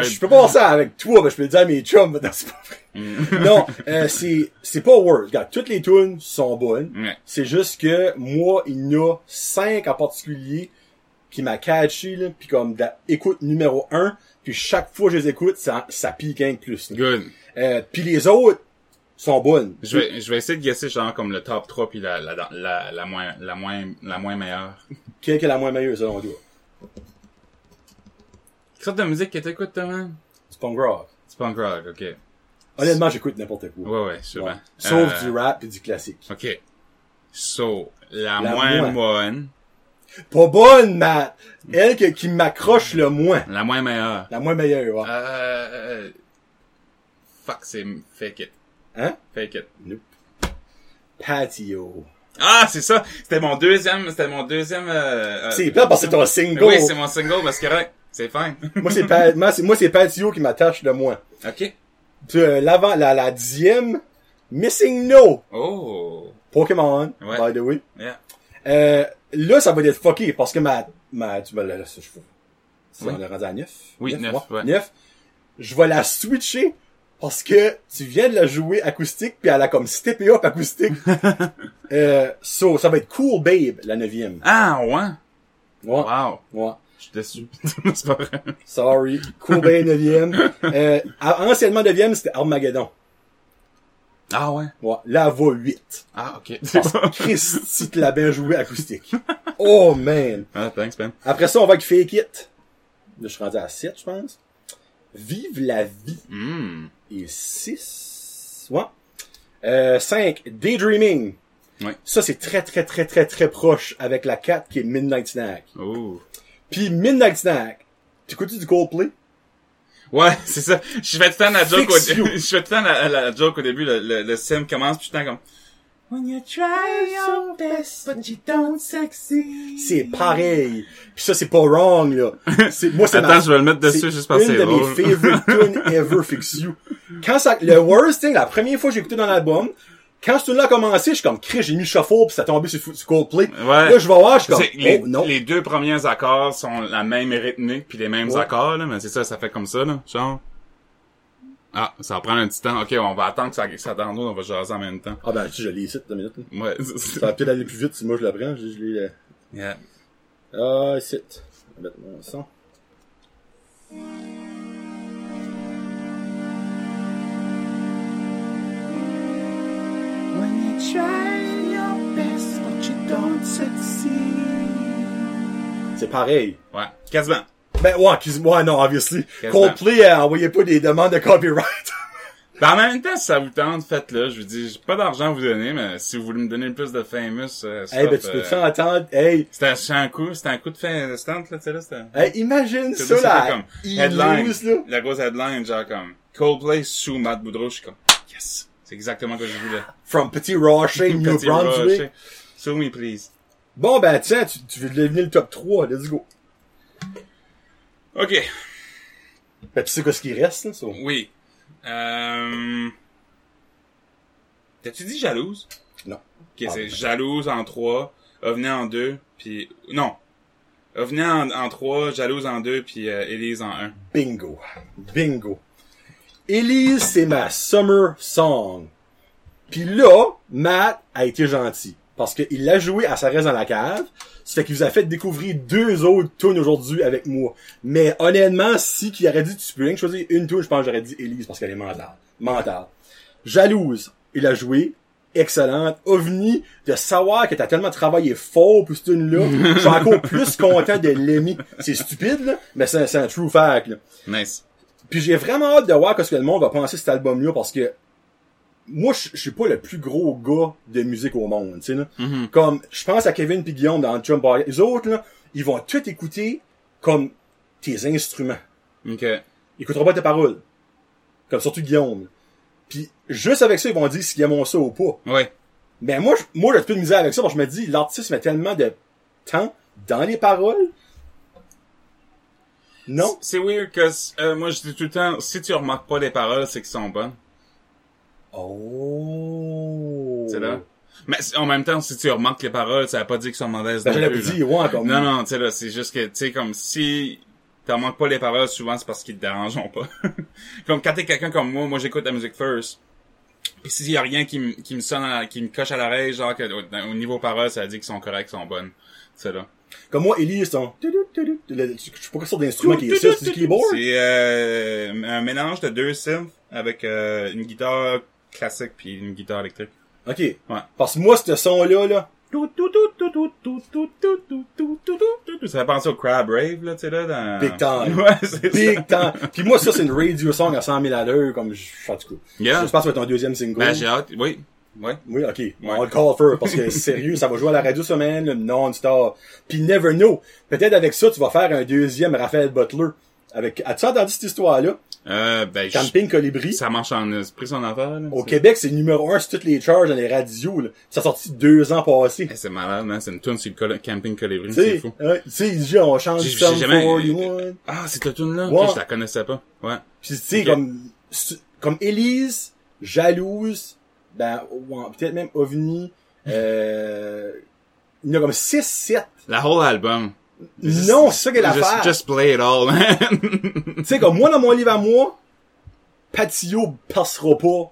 Je peux pas faire ça avec toi, mais je peux le dire à mes chums, mais non, c'est pas vrai. <laughs> non, euh, c'est, c'est pas worse. Regarde, toutes les tunes sont bonnes. C'est juste que moi, il y en a cinq en particulier qui m'a catché, là, pis comme écoute numéro un, puis chaque fois que je les écoute, ça, ça pique un plus. là. Good. Euh, puis les autres sont bonnes. Je vais, je vais essayer de guesser, genre, comme le top 3 puis la, la, la, la moins, la moins, la moins meilleure. Quelle est la moins meilleure, selon toi? Quelle sorte de musique que t'écoutes, toi, man? C'est punk rock. Punk rock, ok. Honnêtement, j'écoute n'importe quoi. Ouais, ouais, sûrement. Ouais. Sauf Euh, du rap et du classique. Ok. So, la, La moins moins. bonne, Pas bonne, Matt! Elle que- qui m'accroche le moins. la moins meilleure. La moins meilleure, ouais. Euh, fuck, c'est Fake It. Hein? Fake It. Nope. Patio. Ah, c'est ça. C'était mon deuxième, c'était mon deuxième, euh, euh, C'est plat parce que c'est ton single. Oui, c'est mon single, c'est correct. C'est fine. <laughs> Moi, c'est pa- moi, c'est- moi, c'est Patio qui m'attache le moins. ok. Puis, euh, l'avant, la, la dixième, Missing No. Oh. Pokémon, Ouais. by the way. Yeah. Euh, là, ça va être fucké parce que ma, ma, tu vas la, la- je Oui. on est rendu à 9. Oui, neuf, ouais. 9. Je vais la switcher parce que tu viens de la jouer acoustique puis elle a comme steppé up acoustique. <laughs> euh, so, ça va être Cool Babe, la neuvième. Ah, ouais? Ouais. Wow. Ouais. Je suis déçu. <laughs> c'est pas vrai. Sorry. Cool Babe, neuvième. <laughs> Euh, anciennement neuvième, c'était Armageddon. Ah ouais? Ouais, la va 8. Ah, ok. Christy, tu l'as bien joué acoustique. Oh man. ah, thanks, Ben. Après ça, on va avec Fake It. Là, je suis rendu à 7, je pense. Vive la vie. Hmm. Et 6. Ouais. Euh, 5. Daydreaming. Ouais. Ça, c'est très, très, très, très, très proche avec la 4 qui est Midnight Snack. Oh. Puis Midnight Snack. Tu écoutes du Coldplay? Ouais, <laughs> c'est ça. Je fais tout le temps la joke au, <laughs> je fais tout le temps la, la joke au début, le, le, le sim commence, puis je suis comme, When you try your best, but you don't succeed. C'est pareil. Puis ça, c'est pas wrong, là. <laughs> C'est, moi, c'est Attends, ma- je vais le mettre dessus juste parce que une c'est de mes favorite <laughs> tunes ever, Fix You. Quand ça, le worst thing, la première fois que j'ai écouté dans l'album, quand ce tune-là a commencé, je suis comme, Chris, j'ai mis shuffle pis ça a tombé sur, sur Coldplay. Ouais. Là, je vais voir, je suis comme, les, oh, non. les deux premiers accords sont la même rythmique puis les mêmes Ouais. accords, là, mais c'est ça, ça fait comme ça, là, genre. Ah, ça va prendre un petit temps. Ok, on va attendre que ça, que ça download, on va jaser en même temps. Ah ben, tu sais, je l'ai ici, deux minutes. là. Ouais. Ça va peut-être aller plus vite si moi je le prends. Je, je l'ai, yeah. Ah, ici. Je vais mettre mon son. When you try your best, but you don't succeed. C'est pareil. Ouais, quasiment. Ben, ouais, excuse-moi, non, obviously. Coldplay, euh, envoyez pas des demandes de copyright. <laughs> Ben, en même temps, si ça vous tente, faites-le. Je vous dis, j'ai pas d'argent à vous donner, mais si vous voulez me donner plus de famous, euh, hey, ben, stuff, tu peux te faire entendre? Hey, C'était un coup, c'était un coup de fin stand, là, tu sais, là, c'était... hey, imagine ça, là. comme headline, lose, là. la grosse headline, genre comme Coldplay sous Matt Boudreau, je suis comme yes, c'est exactement ce que je voulais. From Petit Rocher, <laughs> New Petit Brunswick. Sue me please. Bon, ben, tiens, tu, tu veux devenir le top 3. Let's go. Ok, Ben, tu sais quoi ce qui reste, là, ça? oui. Euh... T'as-tu dit jalouse? Non. Ok, Ah, c'est ben. jalouse en 3, Ovni en 2, puis... Non. Ovni en, en 3, jalouse en 2, puis euh, Elise en 1. Bingo. Bingo. Elise, c'est ma summer song. Puis là, Matt a été gentil. Parce qu'il l'a joué à sa reste dans la cave. Ça fait qu'il vous a fait découvrir deux autres tunes aujourd'hui avec moi. Mais honnêtement, si qu'il aurait dit tu peux rien choisir une tune, je pense que j'aurais dit Elise parce qu'elle est mentale. Mentale. Jalouse, il a joué. Excellente. OVNI, de savoir que t'as tellement travaillé fort pour cette tune-là, je suis encore plus content de l'aimer. C'est stupide, là, mais c'est c'est un true fact, là. Nice. Puis j'ai vraiment hâte de voir ce que le monde va penser de cet album-là parce que moi, je suis pas le plus gros gars de musique au monde, tu sais, là. Mhm. Comme, je pense à Kevin pis Guillaume dans Jump Bar. Les autres, là, ils vont tout écouter comme tes instruments. Ok. Ils écouteront pas tes paroles. Comme surtout Guillaume. Puis juste avec ça, ils vont dire s'ils aiment ça ou pas. Ouais. Mais moi, je- moi, j'ai plus de misère avec ça parce que je me dis, l'artiste met tellement de temps dans les paroles. Non? C'est weird que euh, moi je dis tout le temps, si tu remarques pas les paroles, c'est qu'elles sont bonnes. Oh. C'est là. Mais en même temps, si tu remarques les paroles, ça veut pas dire qu'elles sont mauvaises Ben, plus, vous là. dire, ouais, comme. Non, non, tu sais là, c'est juste que, tu sais, comme si t'en manques pas les paroles, souvent c'est parce qu'ils te dérangent pas. <laughs> comme quand t'es quelqu'un comme moi, moi j'écoute la musique first. Pis s'il y a rien qui me, qui me sonne, à- qui me coche à l'oreille, genre que au, au niveau paroles, ça dit qu'ils sont corrects, qu'ils sont bonnes. C'est là. Comme moi, Ellie, le- Je sais pas quelle sorte d'instrument qui est ça, c'est du keyboard? C'est euh, un mélange de deux synths avec euh, une guitare classique puis une guitare électrique. Ok. Ouais. Parce que moi, ce son-là, là, Ça fait penser au Crab Rave, là, tu sais, là, dans... Big time. Ouais, c'est big ça. temps. Puis moi, ça, c'est une radio song à 100 000 à l'heure, comme je, en tout cas. Yeah. Je pense que ça va être ton deuxième single. Ben, j'ai hâte, oui, oui. Oui, ok. On le call for, parce que sérieux, ça va jouer à la radio semaine, non-stop. Puis never know. Peut-être avec ça, tu vas faire un deuxième Raphaël Butler. Avec, as-tu entendu cette histoire-là? Euh, ben, je- Camping Colibri. ça marche en esprit son affaire, là. Au Québec, c'est numéro un sur toutes les charges dans les radios, là. Ça a sorti deux ans passés. Eh, C'est malade, man. C'est une tune sur le col- camping colibri, c'est fou. ouais, tu sais, il dit, on change du jamais- 41. Ah, c'est cette tune là Ouais. Je la connaissais pas. Ouais. Puis tu sais, comme, comme Élise, Jalouse, ben, peut-être même OVNI, euh, il y en a comme 6, 7. La whole album. Non, c'est ça qu'elle a Just, just play it all, man. Tu sais, comme moi, dans mon livre à moi, Patio passera pas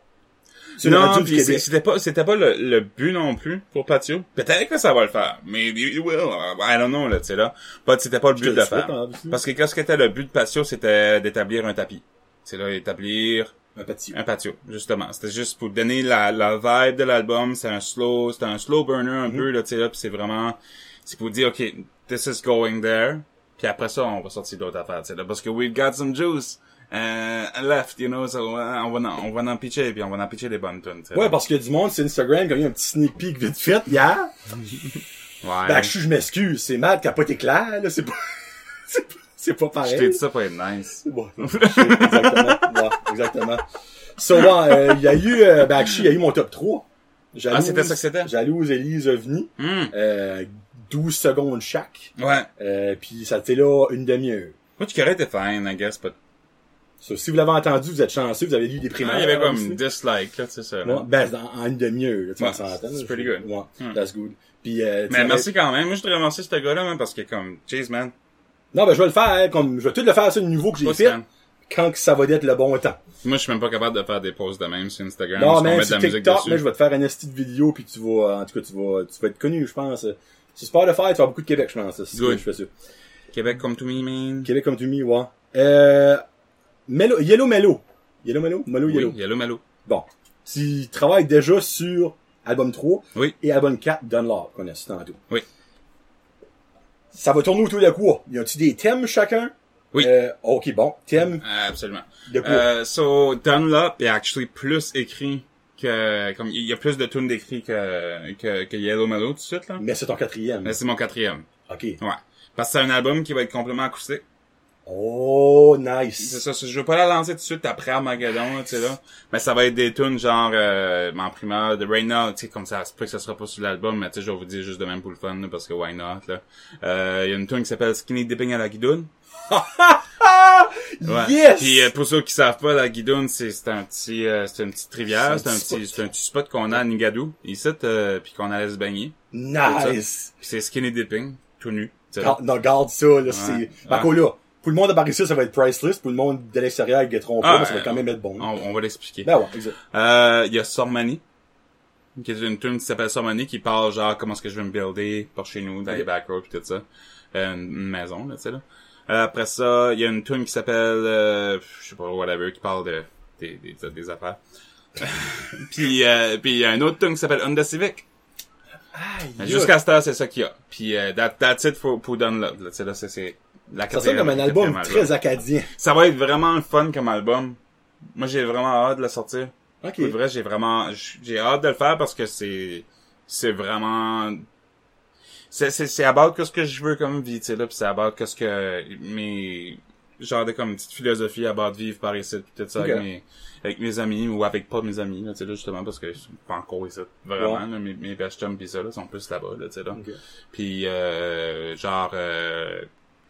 sur non, c'était pas, c'était pas le, le but non plus pour Patio. Peut-être que ça va le faire, mais it will. I don't know, là, tu sais, là. C'était pas le but de le faire. hein. Parce que qu'est-ce qu'était le but de Patio, c'était d'établir un tapis. C'est là, établir Un patio. Un patio, justement. C'était juste pour donner la, la vibe de l'album. C'est un slow, c'est un slow burner un peu, là, tu sais, là, puis c'est vraiment, c'est pour dire, OK, this is going there. Puis après ça, on va sortir d'autres affaires, tu sais, là, parce que we've got some juice. Uh, left, you know, so, uh, on va on va en pitcher, puis on va en pitcher des bonnes tunes, tu sais, Ouais, là. parce a du monde sur Instagram qui a eu un petit sneak peek vite fait hier. <laughs> Ouais. Ben, je, je m'excuse, c'est Matt qui a pas été clair, là, c'est pas, <laughs> c'est pas, c'est pas pareil. je t'ai dit ça pour être nice. Bon, exactement. Ouais, exactement. So, euh, il y a eu, euh, ben, il y a eu mon top 3. Jalouse- Ah, c'était ça que c'était? Jalouse, Elise, OVNI. Hmm. Euh, 12 secondes chaque. Ouais. Euh, puis ça était là une demi-heure. Which qui aurait été fine, I guess, but... So, si vous l'avez entendu, vous êtes chanceux, vous avez lu des primaires. Ah, il y avait comme dislike, là, c'est ça, Ouais, ben, en, en une demi-heure, tu Ouais, s'entend, c'est pretty good. Ouais, Hmm. that's good. Puis, euh, tu Mais merci quand même. Moi, je te remercie ce gars-là, man, parce que comme, jeez, man. Non, ben, je vais le faire, hein, comme, je vais tout le faire sur le niveau que j'ai fait, fan. quand que ça va être le bon temps. Moi, je suis même pas capable de faire des posts de même sur Instagram. Non, mais sur TikTok, là, je vais te faire un esti de vidéo, puis tu vas, en tout cas, tu vas, tu vas être connu, je pense. Sur Spotify, tu vas beaucoup de Québec, je pense. C'est Good. je fais ça. Québec comme to me, man. Québec comme tu me, ouais. Euh, Mello, Yellow Mello. Yellow Mello? Mello Oui, Yellow. Yellow Malo. Bon. Tu travailles déjà sur album 3 Oui. et album 4, Dunlop, qu'on a cité tantôt. Oui. Ça va tourner autour de quoi? Y a-tu des thèmes chacun? Oui. Euh, ok, bon. Thème absolument. de quoi? Euh, so, Dunlop est actually plus écrit que, comme, il y a plus de tunes d'écrit que, que, que Yellow Mellow tout de suite, là. Mais c'est ton quatrième. Mais c'est mon quatrième. Ok. Ouais. Parce que c'est un album qui va être complètement acoustique. Oh, C'est nice. ça, je veux pas la lancer tout de suite après Armageddon, là, tu sais, là. Mais ça va être des tunes genre, euh, en primeur de Right Now, tu sais, comme ça, c'est pas que ça sera pas sur l'album, mais tu sais, je vais vous dire juste de même pour le fun, là, parce que why not, là. Euh, il y a une tune qui s'appelle Skinny Dipping à la guidoune. <laughs> Ouais. Yes! Puis euh, pour ceux qui savent pas, la guidoune, c'est c'est un petit, euh, c'est une petite rivière, C'est c'est un petit c'est un petit spot qu'on a à Nigadou, ici, euh, puis qu'on allait se baigner. Nice. C'est Skinny Dipping, tout nu. Gar- non, garde ça, là, c'est... Ben, encore là, pour le monde de par ici, ça va être priceless. Pour le monde de l'extérieur, ils guetteront pas, Ah, mais ça va euh, quand même être bon. On, on va l'expliquer. Ben ouais, exact. Euh, il y a Sormani, qui est une tune qui s'appelle Sormani, qui parle genre comment est-ce que je vais me builder par chez nous, dans les Ok. backroads pis tout ça. Euh, une, une maison, là, tu sais, là. Euh, après ça, il y a une tune qui s'appelle, euh, je sais pas, whatever, qui parle de, des, des, des affaires. <laughs> puis, euh, puis il y a une autre tune qui s'appelle Honda Civic. Aïe, Jusqu'à ce temps, c'est ça qu'il y a. Puis, euh, that, that's it for, pour Dunlop, là, là, c'est, c'est la Ça sonne comme un album très acadien. Ça va être vraiment le fun comme album. Moi, j'ai vraiment hâte de le sortir. Ok. Pour vrai, j'ai vraiment, j'ai hâte de le faire parce que c'est, c'est vraiment, c'est, c'est, c'est about que ce que je veux comme vie, tu sais, là, pis c'est about que ce que mes, genre de comme petite philosophie about vivre par ici, tout ça, Ok. avec mes, avec mes amis, ou avec pas mes amis, là, tu sais, là, justement, parce que je suis pas encore ici, vraiment, Ouais. là, mes, mes best chums pis ça, là, sont plus là-bas, là, tu sais, là. Ok. Puis, euh, genre, euh,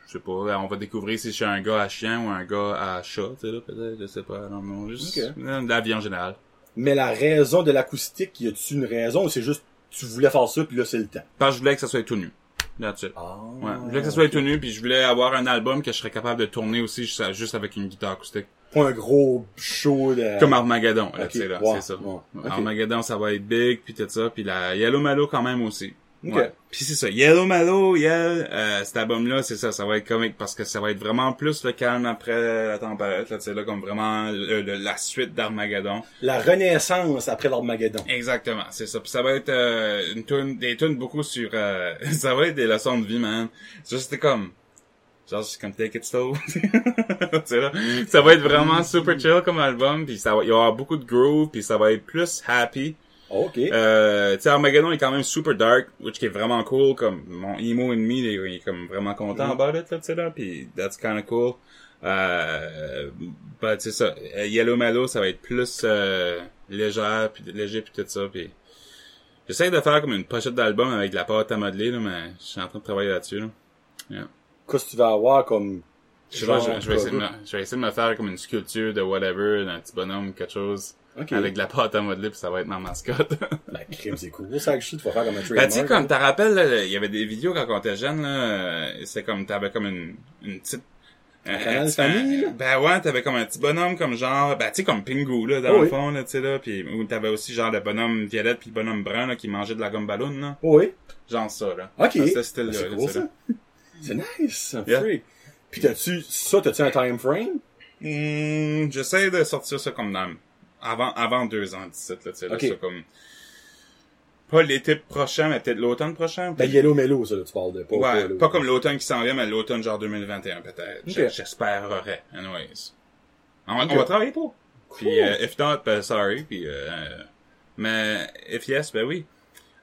je sais pas, on va découvrir si je suis un gars à chien ou un gars à chat, tu sais, là, peut-être, je sais pas, non, non, juste, la vie en général. Mais la raison de l'acoustique, y a-tu une raison ou c'est juste tu voulais faire ça puis là c'est le temps? Parce que je voulais que ça soit tout nu. That's it. Ah. Ouais. Je voulais que ça soit tout nu, puis je voulais avoir un album que je serais capable de tourner aussi juste, avec une guitare acoustique. Pas un gros show de... Comme Armageddon, là, Ok, tu sais, là, c'est ça. ouais, ok. Armageddon, ça va être big, puis tout ça, puis la Yellow Malo quand même aussi. Ok. Ouais. Puis c'est ça, Yellow Malo, Yell, euh, cet album-là, c'est ça, ça va être comique parce que ça va être vraiment plus le calme après la tempête, là, tu sais, là, comme vraiment le- le- la suite d'Armageddon. La renaissance après l'Armageddon. Exactement, c'est ça. Puis ça va être euh, une tune, des tunes beaucoup sur, euh, <laughs> ça va être des leçons de vie, man. C'était comme, genre c'est comme Take It Slow. <laughs> là, ça va être vraiment super chill comme album, puis ça va, il y aura beaucoup de groove, puis ça va être plus happy. Ok. Euh, tu sais, Armageddon est quand même super dark, which qui est vraiment cool, comme mon emo ennemi, il est, il est comme vraiment content Mm. about it, là, tu sais là, puis that's kind of cool. Euh, bah, c'est ça. Euh, Yellow Mellow, ça va être plus euh, légère, puis léger, puis tout ça, puis j'essaie de faire comme une pochette d'album avec de la pâte à modeler, là, mais je suis en train de travailler là-dessus, là. Qu'est-ce que tu vas avoir comme... Je je, vais essayer de me, je vais essayer de me faire comme une sculpture de whatever, d'un petit bonhomme, quelque chose, Ok. avec de la pâte à modeler, puis ça va être ma mascotte. <laughs> Ben, crime, c'est cool. Ça, tu vas faire comme un trademark. Ben, tu sais, comme, t'as rappelles, il y avait des vidéos quand on était jeune, là, euh, c'est comme, t'avais comme une, une petite... Un, canal petit- famille, là? Ben ouais, t'avais comme un petit bonhomme comme genre, ben tu sais, comme Pingu, là, dans Oh le fond, là, tu sais, là, pis, ou t'avais aussi genre le bonhomme violette puis le bonhomme brun, là, qui mangeait de la gomme ballon, là. Oh, oui. Genre ça, là. Ok. Ben, c'est là, cool, ça. C'est nice. Yeah. Free. Puis t'as-tu, ça, t'as-tu un time frame? Hmm, j'essaie de sortir ça comme dans, avant, avant deux ans, 17, là, tu sais, là, ça comme, pas l'été prochain, mais peut-être l'automne prochain. Ben, Yellow Mellow, ça, là, tu parles de. Pas, ouais, pas comme l'automne qui s'en vient, mais l'automne genre 2021 peut-être. Ok. J- J'espérerais, anyways. On va, Ok. on va travailler pour. Puis, Cool. euh, if not, ben, sorry, puis, euh, mais, if yes, ben oui.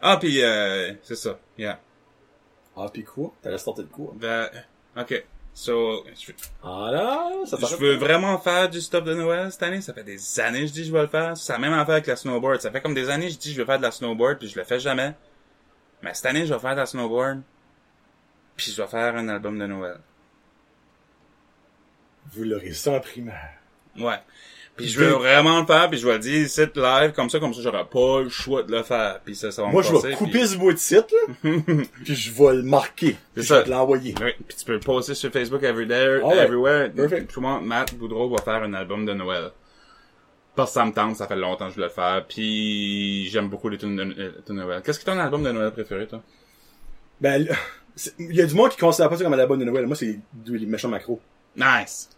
Ah, puis, euh, c'est ça, yeah. Ah, pis quoi? T'allais starter de quoi? Ben, ok. So, je, ça veux vraiment faire du stuff de Noël cette année. Ça fait des années que je dis que je vais le faire. C'est la même affaire avec la snowboard. Ça fait comme des années que je dis que je vais faire de la snowboard, puis je le fais jamais. Mais cette année, je vais faire de la snowboard, puis je vais faire un album de Noël. Vous l'aurez ça en primaire. Ouais. Puis je veux vraiment le faire, puis je vais le dire ici live, comme ça, comme ça, j'aurai pas le choix de le faire. Puis ça, ça va Moi, me je vais couper puis- ce bout de site, là, <laughs> puis je vais le marquer. C'est Puis je ça. vais te l'envoyer. Oui, puis tu peux le poster sur Facebook everywhere, Alright. everywhere. Perfect. Tout le monde, Matt Boudreau va faire un album de Noël. Parce que ça me tente, ça fait longtemps que je voulais le faire. Puis j'aime beaucoup les tunes de, euh, Noël. Qu'est-ce que ton album de Noël préféré, toi? Ben, c'est- il y a du monde qui considère pas ça comme un album de Noël. Moi, c'est les méchants macros. Nice!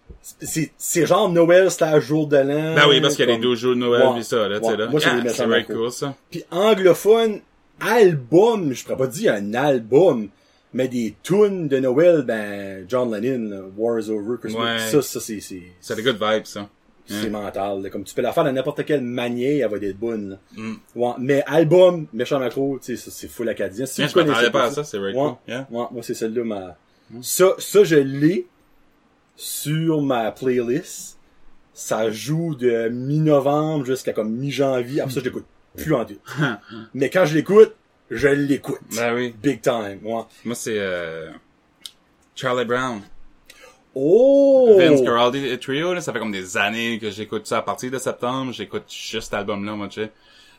C'est, genre Noël slash jour de l'an. Ben oui, parce qu'il y a les comme- 12 jours de Noël, pis ça, là, tu sais, là. Moi, Ah, c'est macros. cool, ça. Puis anglophone, album, je pourrais pas dire un album, mais des tunes de Noël, ben, John Lennon, là, War is Over, Christmas, Ouais. ça, ça, c'est, c'est, des good vibes, ça. c'est mental, là. Comme tu peux la faire de n'importe quelle manière, elle va être bonne, là. Mm. Ouais, mais album, méchant macro, tu sais, ça, c'est full acadien. Si Bien, vous je m'attendais pas à ça, c'est very Ouais. cool. Yeah. Ouais, moi, c'est celle-là, ma... Ça, ça, je l'ai sur ma playlist. Ça joue de mi-novembre jusqu'à comme mi-janvier. Après ça, je l'écoute plus en tout. <laughs> Mais quand je l'écoute, je l'écoute. Ben oui. Big time, ouais. Moi, c'est, euh, Charlie Brown. Oh! Vince Guaraldi Trio, là, ça fait comme des années que j'écoute ça à partir de septembre. J'écoute juste cet album-là, moi, tu sais.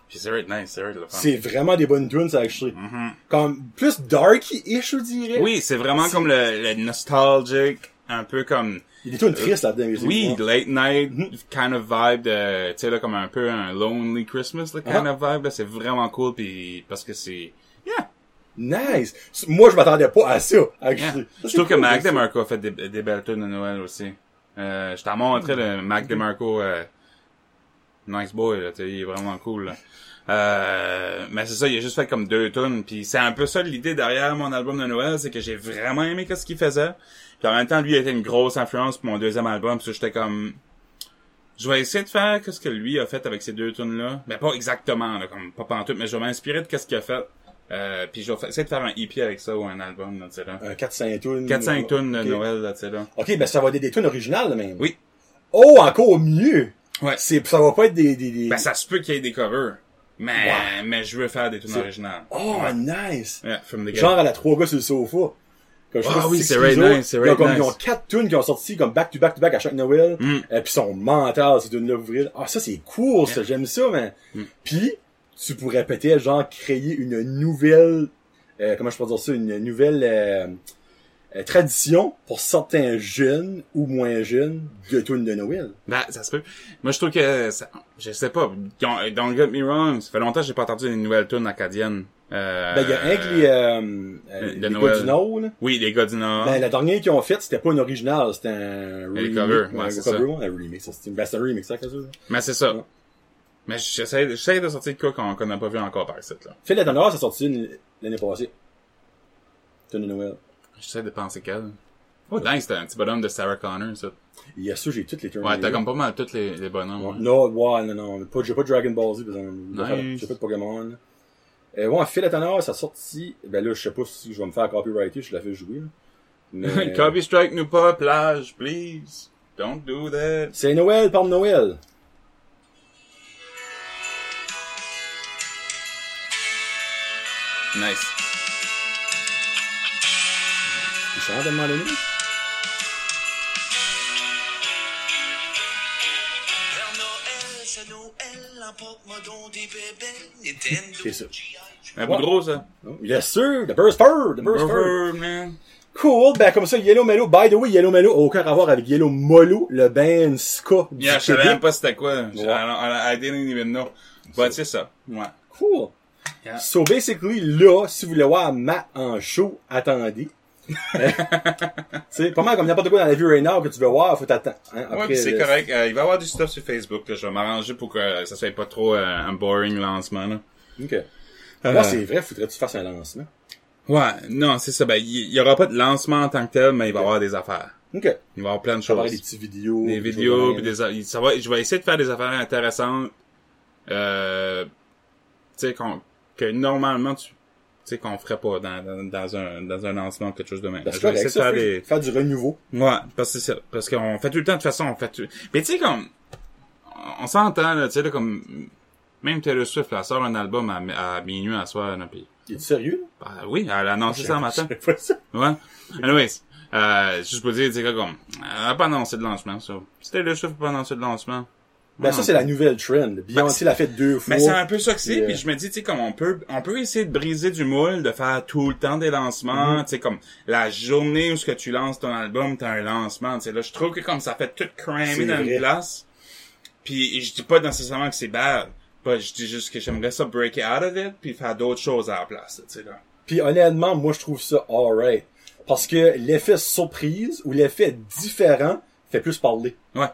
Puis c'est very nice, c'est fun. C'est vraiment des bonnes tunes, ça, actually. Mhm. Comme, plus darky-ish, je dirais. Oui, c'est vraiment comme le, le nostalgic, un peu comme, Il y a des tunes tristes là-dedans. oui, late night kind of vibe de, tu sais, là, comme un peu un lonely Christmas, là, kind Ah. of vibe, là, c'est vraiment cool, puis parce que c'est, yeah, Nice! Moi, je m'attendais pas à ça, yeah. Je trouve que Mac DeMarco a fait des, des belles tunes de Noël aussi. Euh, je t'ai montré le Mac DeMarco, euh, nice boy, là, il est vraiment cool, là. Euh, mais c'est ça, il a juste fait comme deux tunes, puis c'est un peu ça l'idée derrière mon album de Noël, c'est que j'ai vraiment aimé ce qu'il faisait. Puis en même temps, lui a été une grosse influence pour mon deuxième album, puis j'étais comme, je vais essayer de faire ce que lui a fait avec ces deux tunes là, mais pas exactement, là, comme pas pantoute, mais je vais m'inspirer de ce qu'il a fait. Euh, puis je vais essayer de faire un EP avec ça ou un album, là, tu sais là. Un 4-5 tunes. 4-5 tunes de. Noël, là, tu sais là. Ok, ben ça va être des tunes originales, même. Oui. Oh, encore mieux! Ouais. C'est, ça va pas être des, des, des... Ben, ça se peut qu'il y ait des covers. Mais, Ouais. mais je veux faire des tunes originales. Oh, nice! Yeah, the get. Genre à la trois gars sur le sofa. Comme je sais Ah pas oui, c'est ce right nice, c'est Ils ont right comme- nice. Ils ont quatre tunes qui ont sorti comme back to back to back à chaque Noël. Mm. Et puis sont mentales, ces tunes-là, verrez. Ah, ça c'est cool, ça, j'aime ça, mais. Mm. Puis, tu pourrais peut-être, genre, créer une nouvelle, euh, comment je peux dire ça, une nouvelle, euh, euh, tradition pour certains jeunes ou moins jeunes de tunes de Noël. Ben, ça se peut. Moi, je trouve que, ça, je sais pas, don't don't get me wrong, ça fait longtemps que j'ai pas entendu une nouvelle tune acadienne. Euh, Ben, il y a un que les, euh, euh, de les Noël. gars du Nord, là. Oui, les gars du Nord. Ben, la dernière qu'ils ont faite, c'était pas une originale, c'était un ouais, un c'est cover, ça. ouais, un ça, c'est ben, un remix, ça? Mais c'est ça. Ouais. Mais j'essaie, j'essaie de sortir de quoi qu'on n'a pas vu encore par ici, là. Phil Létonneur, c'est sorti une- l'année passée. Tune de Noël. J'essaie de penser quelle. Oh, dingue, c'était un petit bonhomme de Sarah Connor, ça. Il y a ça, j'ai toutes les tunes. Ouais, t'as comme pas mal tous les, les bonhommes. Ouais. ouais. Non, ouais, non, non. J'ai pas de Dragon Ball Z. Nice. J'ai pas de Pokémon. Euh, ouais, Phil Létonneur, ça sorti, ben là, je sais pas si je vais me faire copyrighter, je l'ai fait jouer, là. Mais... <laughs> Copy strike nous pas, plage, please. Don't do that. c'est Noël, par Noël. Nice. Il chante à un moment donné. C'est ça. Un bout gros, ça. Yes, sir! The Burst Fur! The Burst! Brother, man. Cool, ben comme ça, Yellow Mellow. By the way, Yellow Mellow aucun rapport avec Yellow Molo, le band ska du Yeah, je savais même pas c'était quoi. I, Ouais. I, I didn't even know. But c'est ça. Ouais. Cool. Yeah. So basically, là, si vous voulez voir Matt en show, attendez. <laughs> sais, pas mal comme n'importe quoi dans la vie right now que tu veux voir, faut t'attendre. Hein, Ouais, c'est le- correct. Euh, il va y avoir du stuff sur Facebook. Là. Je vais m'arranger pour que ça soit pas trop euh, un boring lancement. Là. Ok. Euh, Moi, c'est vrai, faudrait que tu fasses un lancement. Ouais, non, c'est ça. Ben, il y, aura pas de lancement en tant que tel, mais il va y avoir des affaires. Ok. Il va y avoir plein de Ça va choses. avoir des petites vidéos. des choses vidéos, puis des, ça va, je vais essayer de faire des affaires intéressantes, euh, tu sais, qu'on, que normalement, tu, tu sais, qu'on ferait pas dans, dans, dans un, dans un lancement ou quelque chose de même. Ben, Je vais essayer de faire des, faire du renouveau. ouais, parce que c'est ça. Parce qu'on fait tout le temps, de toute façon, on fait tout, mais tu sais, comme, on s'entend, là, tu sais, là, comme, même Taylor Swift, elle sort un album à, à minuit à soir, là, pis, Es-tu sérieux? bah, oui, elle a annoncé ça un matin. Pas ça. Ouais. Anyways, euh, juste pour dire, tu sais, quoi, comme, elle a pas annoncé de lancement, ça. Si Taylor Swift n'a pas annoncé de lancement. Ben, ça, c'est la nouvelle trend. Beyoncé l'a fait deux fois. Mais c'est un peu ça que c'est, Puis, euh, puis je me dis, tu sais, comme on peut, on peut essayer de briser du moule, de faire tout le temps des Mm-hmm. lancements, tu sais, comme la journée où ce que tu lances ton album, t'as un lancement, tu sais, là, je trouve que comme ça fait tout C'est cramer dans vrai. une place, puis je dis pas nécessairement que c'est bad, pas, je dis juste que j'aimerais ça break out of it, puis faire d'autres choses à la place, tu sais, là. Puis honnêtement, moi je trouve ça alright. Parce que l'effet surprise ou l'effet différent fait plus parler. Ouais.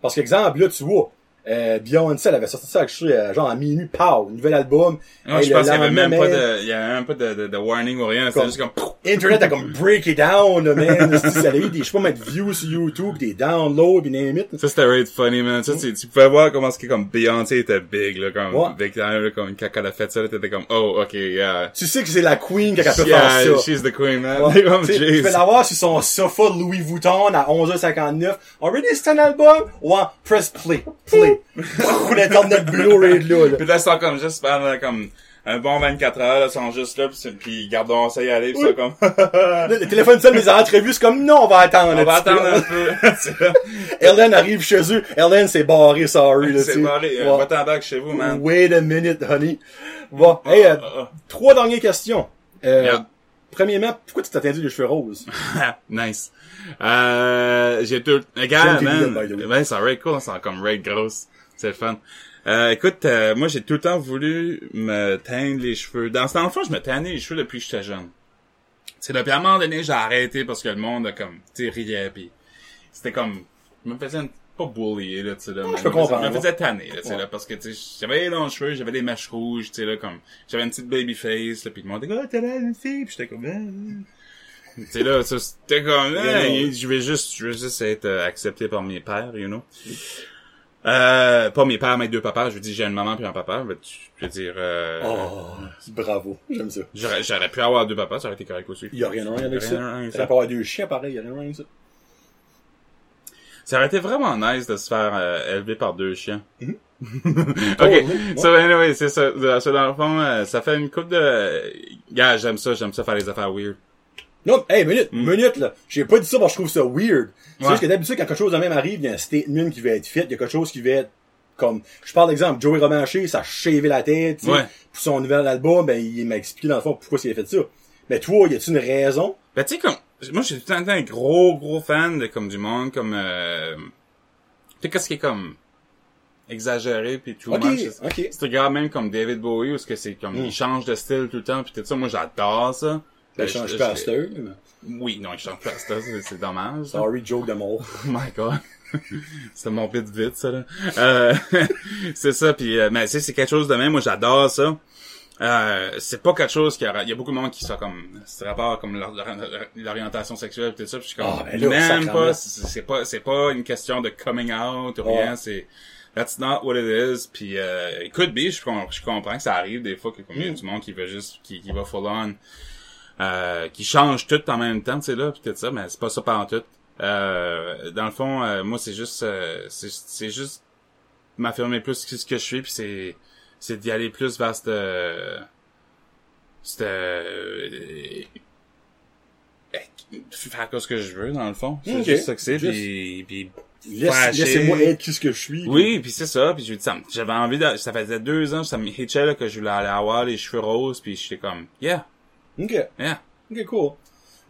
Parce qu'exemple, là, tu vois, euh, Beyoncé, elle avait sorti ça, je sais, euh, genre à minuit, pow, nouvel album. Non, Hey, je pense qu'il y avait même pas de, il y avait même pas de, de, de warning ou rien, c'était juste comme, Internet a comme break it down, man. <laughs> ça a eu des, je sais pas, mettre views sur YouTube, des downloads, pis name it. Ça, c'était right funny, man. Ça, tu, tu pouvais voir comment c'était comme Beyoncé était big, là, comme, Ouais. big time, là, comme, quand elle a fait ça, t'étais comme, oh, ok, yeah. Tu sais que c'est la queen qui a peut Yeah, faire ça. she's the queen, man. Ouais. comme, T'sais, <laughs> tu peux l'avoir sur son sofa Louis Vuitton à 11h59. Already, c'est un album? Ouais, press play. Play. L'internet Blu-ray de là, là. Puis là, ils sont comme juste pendant, comme, un bon 24 heures, là, ils sont juste là, c'est- pis gardons ça y aller, pis Oui. c'est comme, <laughs> Le téléphone sonne entrevues, c'est comme, non, on va attendre. on va attendre un peu. <laughs> Ellen arrive chez eux. Ellen, c'est barré, sorry, là, C'est barré, Ouais. va t'en back chez vous, man. Wait a minute, honey. Bon, hey, euh, Ah, ah, trois dernières questions. Euh, Yeah. Premièrement, pourquoi tu t'as tendu les cheveux roses? <laughs> nice. Euh, j'ai tout, regarde, man. Ben, c'est right cool, c'est comme right gross. C'est le fun. Euh, écoute, euh, moi, j'ai tout le temps voulu me teindre les cheveux. Dans ce temps, je me teignais les cheveux depuis que j'étais jeune. C'est depuis à un moment donné, j'ai arrêté parce que le monde a comme, tu sais, riait, pis c'était comme, je me faisais une- pas bullier, là, tu sais, là, peux je faisais- comprendre, Je me faisais tanner, là, tu sais, là, parce que, tu sais, j'avais les longs cheveux, j'avais des mèches rouges, tu sais, là, comme, j'avais une petite baby face, là, pis le monde était comme, ah, t'as l'air d'une fille, pis j'étais comme, ah, tu sais, là, ça, c'était comme, <laughs> ah, Yeah. je vais juste, je vais juste être euh, accepté par mes pères, you know. Euh, pas mes pères, mes deux papas, je veux dire, j'ai une maman puis un papa, je veux dire, euh, Oh, bravo. J'aime ça. j'aurais, j'aurais pu avoir deux papas, ça aurait été correct aussi. Il y a rien à rien avec ça. va pas avoir deux chiens pareil, il y a rien à rien avec ça. Ça aurait été vraiment nice de se faire euh, élever par deux chiens. Mhm. <laughs> ok, so anyway, c'est ça. So, dans le fond, euh, ça fait une coupe de... Gars, j'aime ça, j'aime ça faire les affaires weird. Non, hey, minute, minute, là. J'ai pas dit ça parce que je trouve ça weird. C'est Mm. Ouais. juste que d'habitude, quand quelque chose de même arrive, il y a un statement qui va être fait, il y a quelque chose qui va être comme, je parle d'exemple, Joey Romanché, ça a shavé la tête, tu sais. Ouais. Pour son nouvel album, ben, il m'a expliqué dans le fond pourquoi il a fait ça. Mais toi, y a-tu une raison? Ben, tu sais, comme... Moi, je suis tout le temps un gros, gros fan de comme du monde, comme... Euh, tu sais, qu'est-ce qui est comme... Exagéré, puis tout. Ok, much? ok. Si tu regardes même comme David Bowie, où ce que c'est comme... Mm. Il change de style tout le temps, puis tout ça, moi, j'adore ça. Ben, Ben, change je- pas Oui, non, il change pas ça, c'est c'est dommage. ça. Sorry, joke de mort. <laughs> Oh my god. <laughs> c'est mon bit vite, ça, là. Euh, <laughs> c'est ça, puis euh, mais c'est quelque chose de même. Moi, j'adore ça. Euh, c'est pas quelque chose qui a... Il y a beaucoup de monde qui sont comme... C'est rapport comme l'orientation sexuelle et tout ça, puis je suis comme... Ah, ben là, même pas, c'est pas, c'est pas une question de coming out ou rien, c'est... That's not what it is. Puis, euh, it could be, je, je comprends que ça arrive des fois que comme il y a Mm. du monde qui veut juste... Qui, qui va full on... Euh, qui change tout en même temps, tu sais là, puis tout ça, mais c'est pas ça par tout. Euh, dans le fond, euh, moi c'est juste, euh, c'est c'est juste m'affirmer plus que ce que je suis, puis c'est c'est d'y aller plus vers cette, cette euh, faire ce que je veux dans le fond. C'est Ok. juste ça que c'est, puis puis Laisse-. Laissez-moi être qui ce que je suis. Oui, puis c'est ça, puis je- ça me- j'avais envie de, ça faisait deux ans, ça me hitchait là, que je voulais aller avoir les cheveux roses, puis j'étais comme, yeah, Ok. yeah. Ok, cool.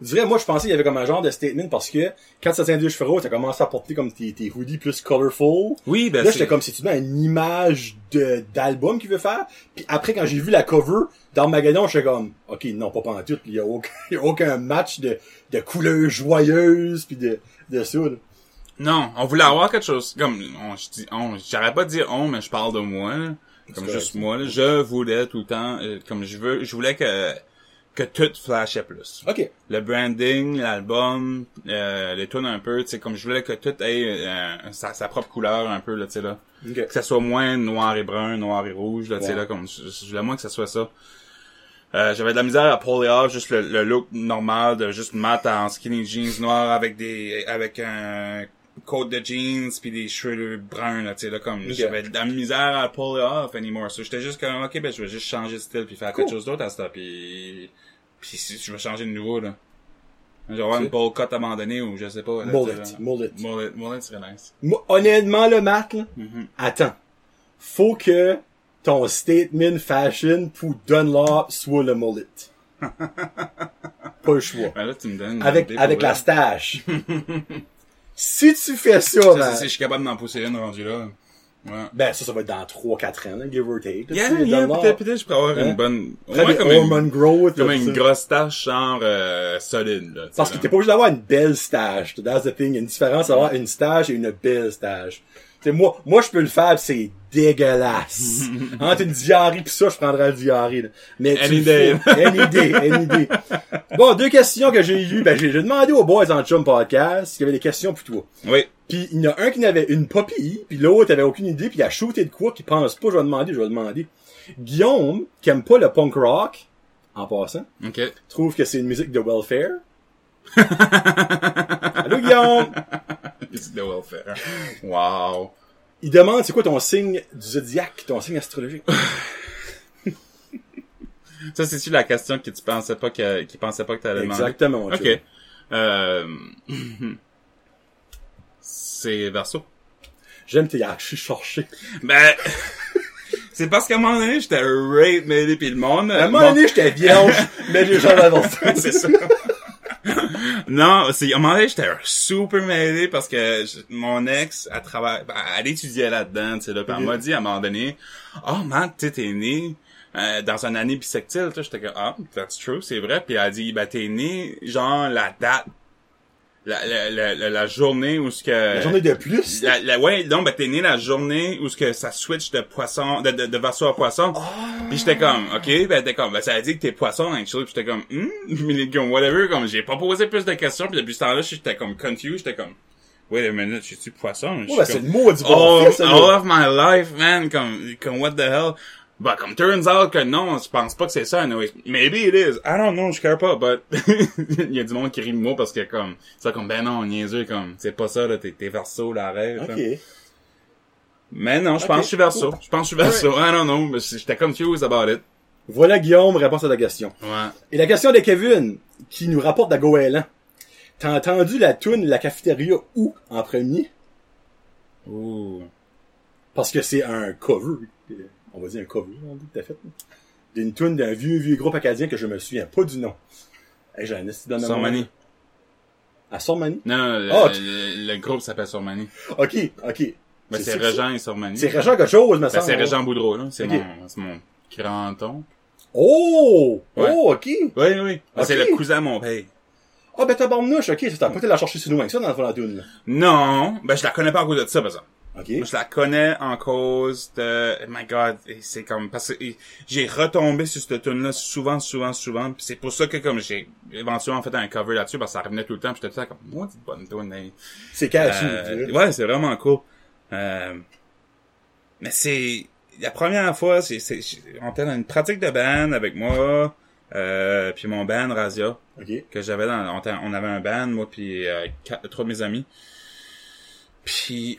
Dirais, moi, je pensais qu'il y avait comme un genre de statement parce que quand ça tient deux cheveux roses, t'as commencé à porter comme tes, tes hoodies plus colorful. Oui, ben là, j'étais comme, c'est-tu bien une image de, d'album qu'il veut faire? Puis après, quand j'ai vu la cover d'Armageddon, j'étais comme, ok, non, pas pendant tout, il y a aucun, <laughs> y a aucun match de, de couleurs joyeuses puis de, de ça, là. Non, on voulait avoir quelque chose comme on, je dis on, j'arrête pas de dire on, mais je parle de moi, là. comme juste moi. là. Je voulais tout le temps, euh, comme je veux, je voulais que que tout flashait plus. Ok. Le branding, l'album, euh, les tunes un peu, tu sais, comme je voulais que tout ait euh, sa, sa propre couleur un peu là, tu sais là, Ok. que ça soit moins noir et brun, noir et rouge là, tu sais Ouais. là, comme je, je voulais moins que ça soit ça. Euh, j'avais de la misère à pull it off, juste le, le look normal de juste mat en skinny jeans noirs avec des avec un coat de jeans puis des cheveux bruns là, tu sais là comme j'avais de la misère à pull it off anymore. So j'étais juste comme ok ben je vais juste changer de style puis faire Cool. quelque chose d'autre à ça puis puis si je vais changer de nouveau là. Je vais avoir Ok. une bowl cut donné ou je sais pas. là, Mullet, mullet. Mullet, mullet serait nice. Honnêtement, le Matt, là, Mhm. attends. Faut que ton statement fashion pour Dunlop soit le mullet. <laughs> Pas le choix. Ben là tu me donnes Avec, avec la stache. <laughs> si tu fais ça, Ça, man, c'est si je suis capable d'en pousser une rendu là. Ouais. ben ça, ça va être dans 3-4 ans, là, give or take. là, Yeah, yeah, peut-être, peut-être je pourrais avoir Hein? une bonne, au moins comme une, growth. comme une grosse tache genre, euh, solide, là. Parce que t'es pas obligé d'avoir une belle stage. That's the thing. Il y a une différence d'avoir une stage et une belle stage. Moi, moi, je peux le faire c'est dégueulasse. <laughs> Entre une diarrhée pis ça, je prendrais le diarrhée, là. Mais tu any day. <laughs> Bon, deux questions que j'ai eues. Ben, j'ai demandé aux boys en chum podcast s'il y avait des questions pour toi. Oui. Puis il y en a un qui n'avait une popille, puis l'autre avait aucune idée, puis il a shooté de quoi qu'il pense pas, je vais demander, je vais demander. Guillaume, qui aime pas le punk rock, en passant, OK. trouve que c'est une musique de welfare. <laughs> Allô Guillaume! Welfare. Wow. Il demande c'est quoi ton signe du zodiaque, ton signe astrologique? Ça, c'est-tu la question que tu pensais pas que, qui pensait pas que t'allais demander? Exactement. OK. Euh, c'est Verso. J'aime tes archis cherchés. Ben, <laughs> c'est parce qu'à un moment donné, j'étais rape mêlé pis le monde. À un moment donné, j'étais vierge, mais j'ai jamais avancé. c'est ça. Non, c'est, à un moment donné, j'étais super mêlé parce que je- mon ex, elle travaille, ben, elle étudiait là-dedans, tu sais, là, pis elle m'a dit à un moment donné, oh, man, tu sais, t'es né, euh, dans une année sais, j'étais comme, ah, that's true, c'est vrai, puis elle a dit, ben, t'es né, genre, la date, la, la, la, la, journée où ce que... La journée de plus? La, la- ouais, non, ben t'es né la journée où ce que ça switch de poisson, de, de, de verso à poisson. Puis j'étais comme, ok, ben t'es comme, ben ça a dit que t'es poisson, actually. Puis j'étais comme, hmm, <laughs> whatever, comme j'ai pas posé plus de questions. Puis depuis ce temps-là, j'étais comme confused, j'étais comme, wait a minute, je suis poisson? Ouais, ben, c'est le mot du bon all, of my life, man, comme, comme what the hell? Bah, comme turns out que non, je pense pas que c'est ça, anyway. Maybe it is. I don't know, je care pas, but il <laughs> y a du monde qui rit de moi parce que comme, c'est comme, ben non, niaiseux, comme, c'est pas ça, là, t'es, t'es verso, là, arrête. là. Ok. Mais non, je pense que je suis verso. Je pense que je suis verso. I don't know, mais j'étais confused about it. Voilà Guillaume, réponse à ta question. Ouais. Et la question de Kevin, qui nous rapporte de Goéland. T'as entendu la toune La cafétéria où en premier? Ouh. Parce que c'est un cover. On va dire un cover, on dit que t'as fait. D'une toune d'un vieux, vieux groupe acadien que je me souviens pas du nom. Hey, j'ai un mémoire. Sormani. À Sormani? Non, non, le, Oh, le- le groupe s'appelle Sormani. Ok, ok. Ben, c'est Régent et Sormani. C'est Régent quelque chose, mais Ben, c'est Régent Boudreau, là. C'est Ok. mon, c'est mon grand-oncle. Oh! Ouais. Oh, ok. Oui, oui. Ben. C'est le cousin à mon père. Ah, ben tabarnouche, ok. Ça t'a pas été la chercher si loin que ça dans le fond de la là. Non, ben, je la connais pas à cause de ça, par exemple. Ok. Moi, je la connais en cause de, oh my god, c'est comme, parce que j'ai retombé sur cette tune là souvent, souvent, souvent, pis c'est pour ça que comme j'ai éventuellement fait un cover là-dessus, parce que ça revenait tout le temps, pis j'étais comme, moi, c'est une bonne tune, hey. C'est caché, Euh, ouais, c'est vraiment cool. Euh, mais c'est la première fois, c'est c'est on était dans une pratique de band avec moi, euh, puis mon band Razia Ok. que j'avais dans on, avait un band moi puis euh, trois de mes amis. Puis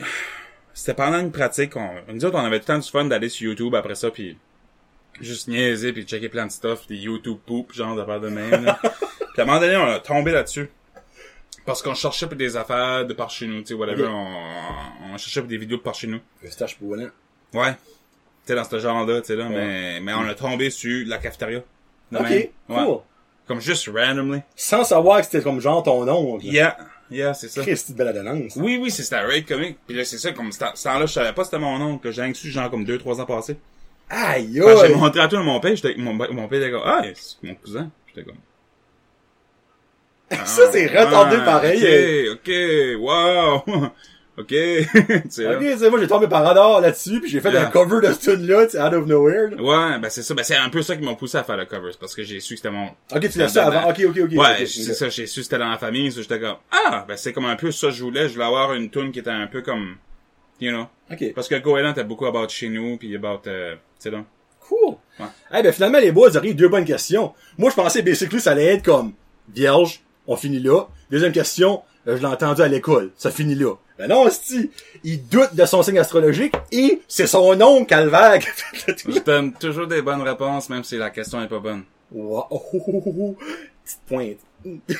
c'était pendant une pratique, on, nous autres on avait tout le temps du fun d'aller sur YouTube après ça puis juste niaiser puis checker plein de stuff, des YouTube poop genre d'affaires de même. là. <laughs> puis à un moment donné, on a tombé là-dessus. Parce qu'on cherchait pour des affaires de par chez nous, tu sais, whatever, on, on cherchait pour des vidéos de par chez nous. Eustache. Ouais. Tu sais, dans ce genre-là, tu sais, là, Ouais. mais, mais on a tombé sur la cafétéria. De Ok, même. Ouais. cool. Comme juste randomly. Sans savoir que c'était comme genre ton oncle. Yeah. Yeah, c'est ça. Christ, belle adonnance. Oui, oui, c'est c'était Raid Comic. Puis là, c'est ça, comme ce temps- ce temps-là, je savais pas c'était mon oncle, que j'ai su, genre, comme deux, trois ans passés. Aïe, Quand j'ai montré à tout mon père, j'étais, mon, mon père était comme, ah, c'est mon cousin. J'étais comme, <laughs> Ça, c'est retardé ah, pareil. Ok, ok, wow. <laughs> ok? <laughs> Ok, sais, moi, j'ai tombé par radar là-dessus, puis j'ai fait Yeah. un cover de ce tune-là, out of nowhere. là. Ouais, ben c'est ça. Ben c'est un peu ça qui m'a poussé à faire le cover. C'est parce que j'ai su que c'était mon... Ok, tu l'as su avant. Ok, ok, ok. Ouais, c'est ça, j'ai su que c'était dans la famille. so J'étais comme, ah, ben c'est comme un peu ça que je voulais. Je voulais avoir une tune qui était un peu comme, you know. Ok, Parce que Goéland était beaucoup about chez nous, puis about, euh, tu sais donc. cool. Ouais. Eh ben, finalement, les boys, eu deux bonnes questions. Moi, je pensais, basically, ça allait être comme, vierge, on finit là. Deuxième question, je l'ai entendu à l'école, ça finit là. Ben non, sti, il doute de son signe astrologique, et c'est son oncle, Calvaire, Je donne toujours des bonnes réponses, même si la question est pas bonne. Wow. Oh, oh, oh. Petite pointe. <laughs>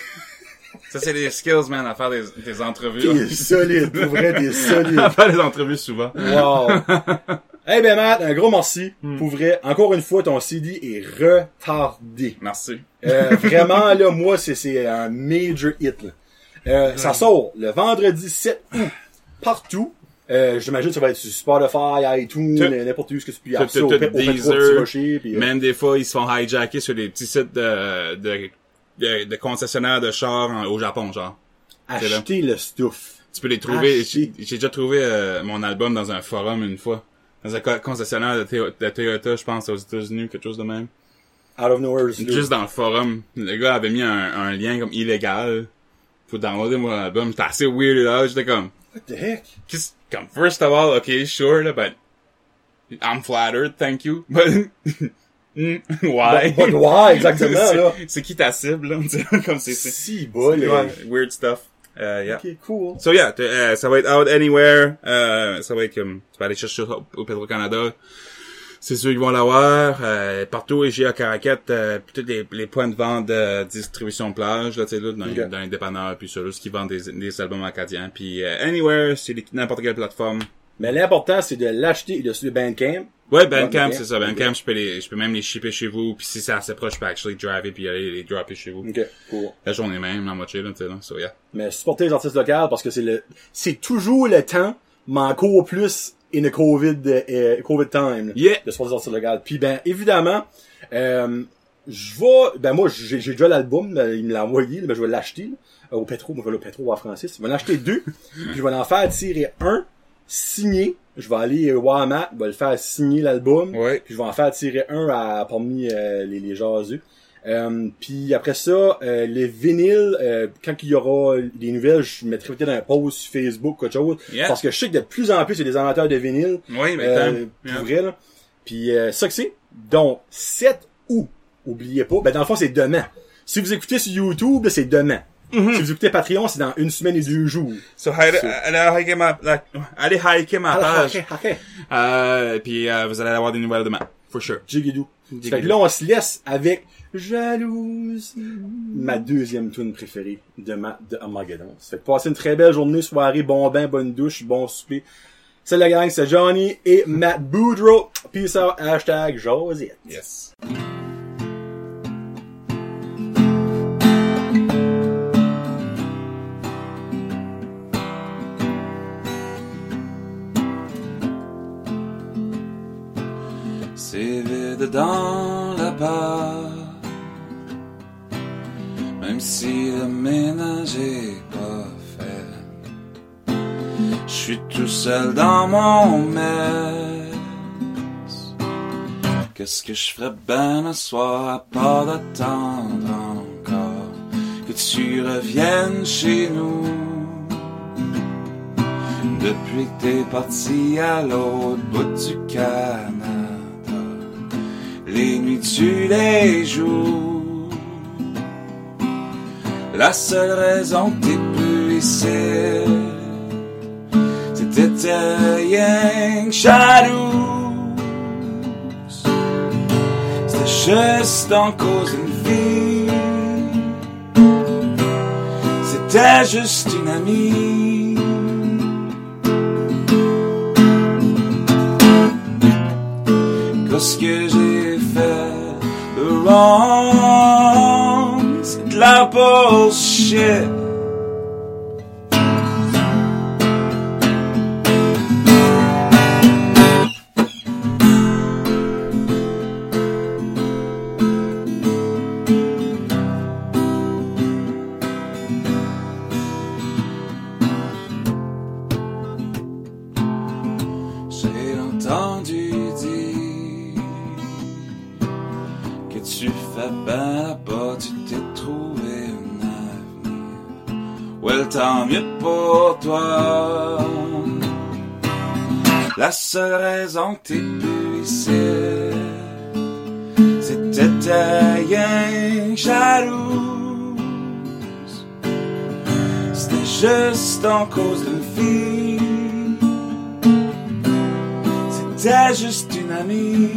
Ça, c'est des skills, man, à faire des, des entrevues. T'es solide, pour vrai, t'es <laughs> solide. à faire des entrevues souvent. Wow. <laughs> eh ben Matt, un gros merci. Hmm. Pour vrai, encore une fois, ton CD est retardé. Merci. Euh, vraiment, là, moi, c'est, c'est un major hit. là. Euh, Ça sort le vendredi 7 août partout. Euh, j'imagine que ça va être sur Spotify, iTunes, n'importe où ce que tu peux ça tout, au au Deezer. Petit Rocher, puis, euh, Même des fois, ils se font hijacker sur des petits sites de, de, de, de concessionnaires de chars en- au Japon, genre. acheter le stuff. Tu peux les trouver. J'ai déjà trouvé euh, mon album dans un forum une fois. Dans un co- concessionnaire de, Toyota, je pense, aux États-Unis, quelque chose de même. Out of nowhere. Juste dans le forum, le gars avait mis un, un lien comme illégal pour downloader mon album. J'étais assez weird là. J'étais comme, What the heck? qu'est-ce- comme, first of all, okay, sure, là, but I'm flattered, thank you. <laughs> But, hmm, why? But- but why, exactement, là? C'est qui ta cible, là? Comme c'est, c'est, Si, bol. ouais, weird stuff. Uh, yeah. Ok, cool. So yeah, euh, ça va être out anywhere. Euh, ça va être comme tu vas aller chercher au, au Petro-Canada. C'est sûr qu'ils vont l'avoir. Euh, partout et j'ai à Caracat, euh, tous les, les points de vente de distribution de plage, là, tu sais, là, dans, les- Ok. dans les dépanneurs, puis sur ce qui vendent des, des albums acadiens. Puis euh, anywhere, c'est n'importe quelle plateforme. Mais l'important, c'est de l'acheter de sur Bandcamp. Ouais, Bandcamp, c'est ça. Bandcamp, je peux les, je peux même les shipper chez vous. Puis si c'est assez proche, je peux actually driver puis aller les dropper chez vous. Ok, cool. La journée même, la moitié, là, tu sais, là. So yeah. Mais supporter les artistes locaux parce que c'est le, c'est toujours le temps, mais encore plus in a COVID, euh, COVID time. Yeah. De supporter les artistes locaux. Puis ben, évidemment, euh, je vais, ben moi, j'ai, j'ai déjà l'album, là, il me l'a envoyé, là, ben, je vais l'acheter, là, au Petro, moi je vais au Petro à Francis. Je vais en acheter deux, <laughs> puis je vais en faire tirer un, signé. Je vais aller euh, voir Matt, je vais le faire signer l'album. Ouais. Puis je vais en faire tirer un à, parmi euh, les, les jaseux. Euh, puis après ça, euh, les vinyles, euh, quand il y aura des nouvelles, je mettrai peut-être un post sur Facebook, quelque chose. Yeah. Parce que je sais que de plus en plus, il y a des amateurs de vinyle. Oui, mais euh, tant. pour Yeah. vrai, là. Puis euh, ça que c'est. Donc, 7 août. Oubliez pas. Ben dans le fond, c'est demain. Si vous écoutez sur YouTube, là, c'est demain. Mm-hmm. Si vous écoutez Patreon, c'est dans une semaine et deux jours. So, allez, allez hiker ma, la- allez hiker ma page. ok, ok. Euh, puis euh, vous allez avoir des nouvelles demain. For sure. Jigidoo. Fait que là, on se laisse avec Jalouse, ma deuxième tune préférée de, ma, de Armageddon. Ça fait que passez une très belle journée, soirée, bon bain, bonne douche, bon souper. C'est la gang, c'est Johnny et Matt Boudreau. Peace out, hashtag Josette. Yes. C'est vide dans la part. Même si le ménage est pas fait. Je suis tout seul dans mon mess. Qu'est-ce que je ferais ben le soir à part d'attendre encore que tu reviennes chez nous? Depuis que t'es parti à l'autre bout du Canada, les nuits tu les joues. La seule raison que t'es plus ici, c'était rien que. C'était juste en cause d'une fille, c'était juste une amie. Qu'est-ce que j'ai fait de wrong? La bullshit. Plus ici, c'était ta rien jalouse. C'était juste en cause d'une fille. C'était juste une amie.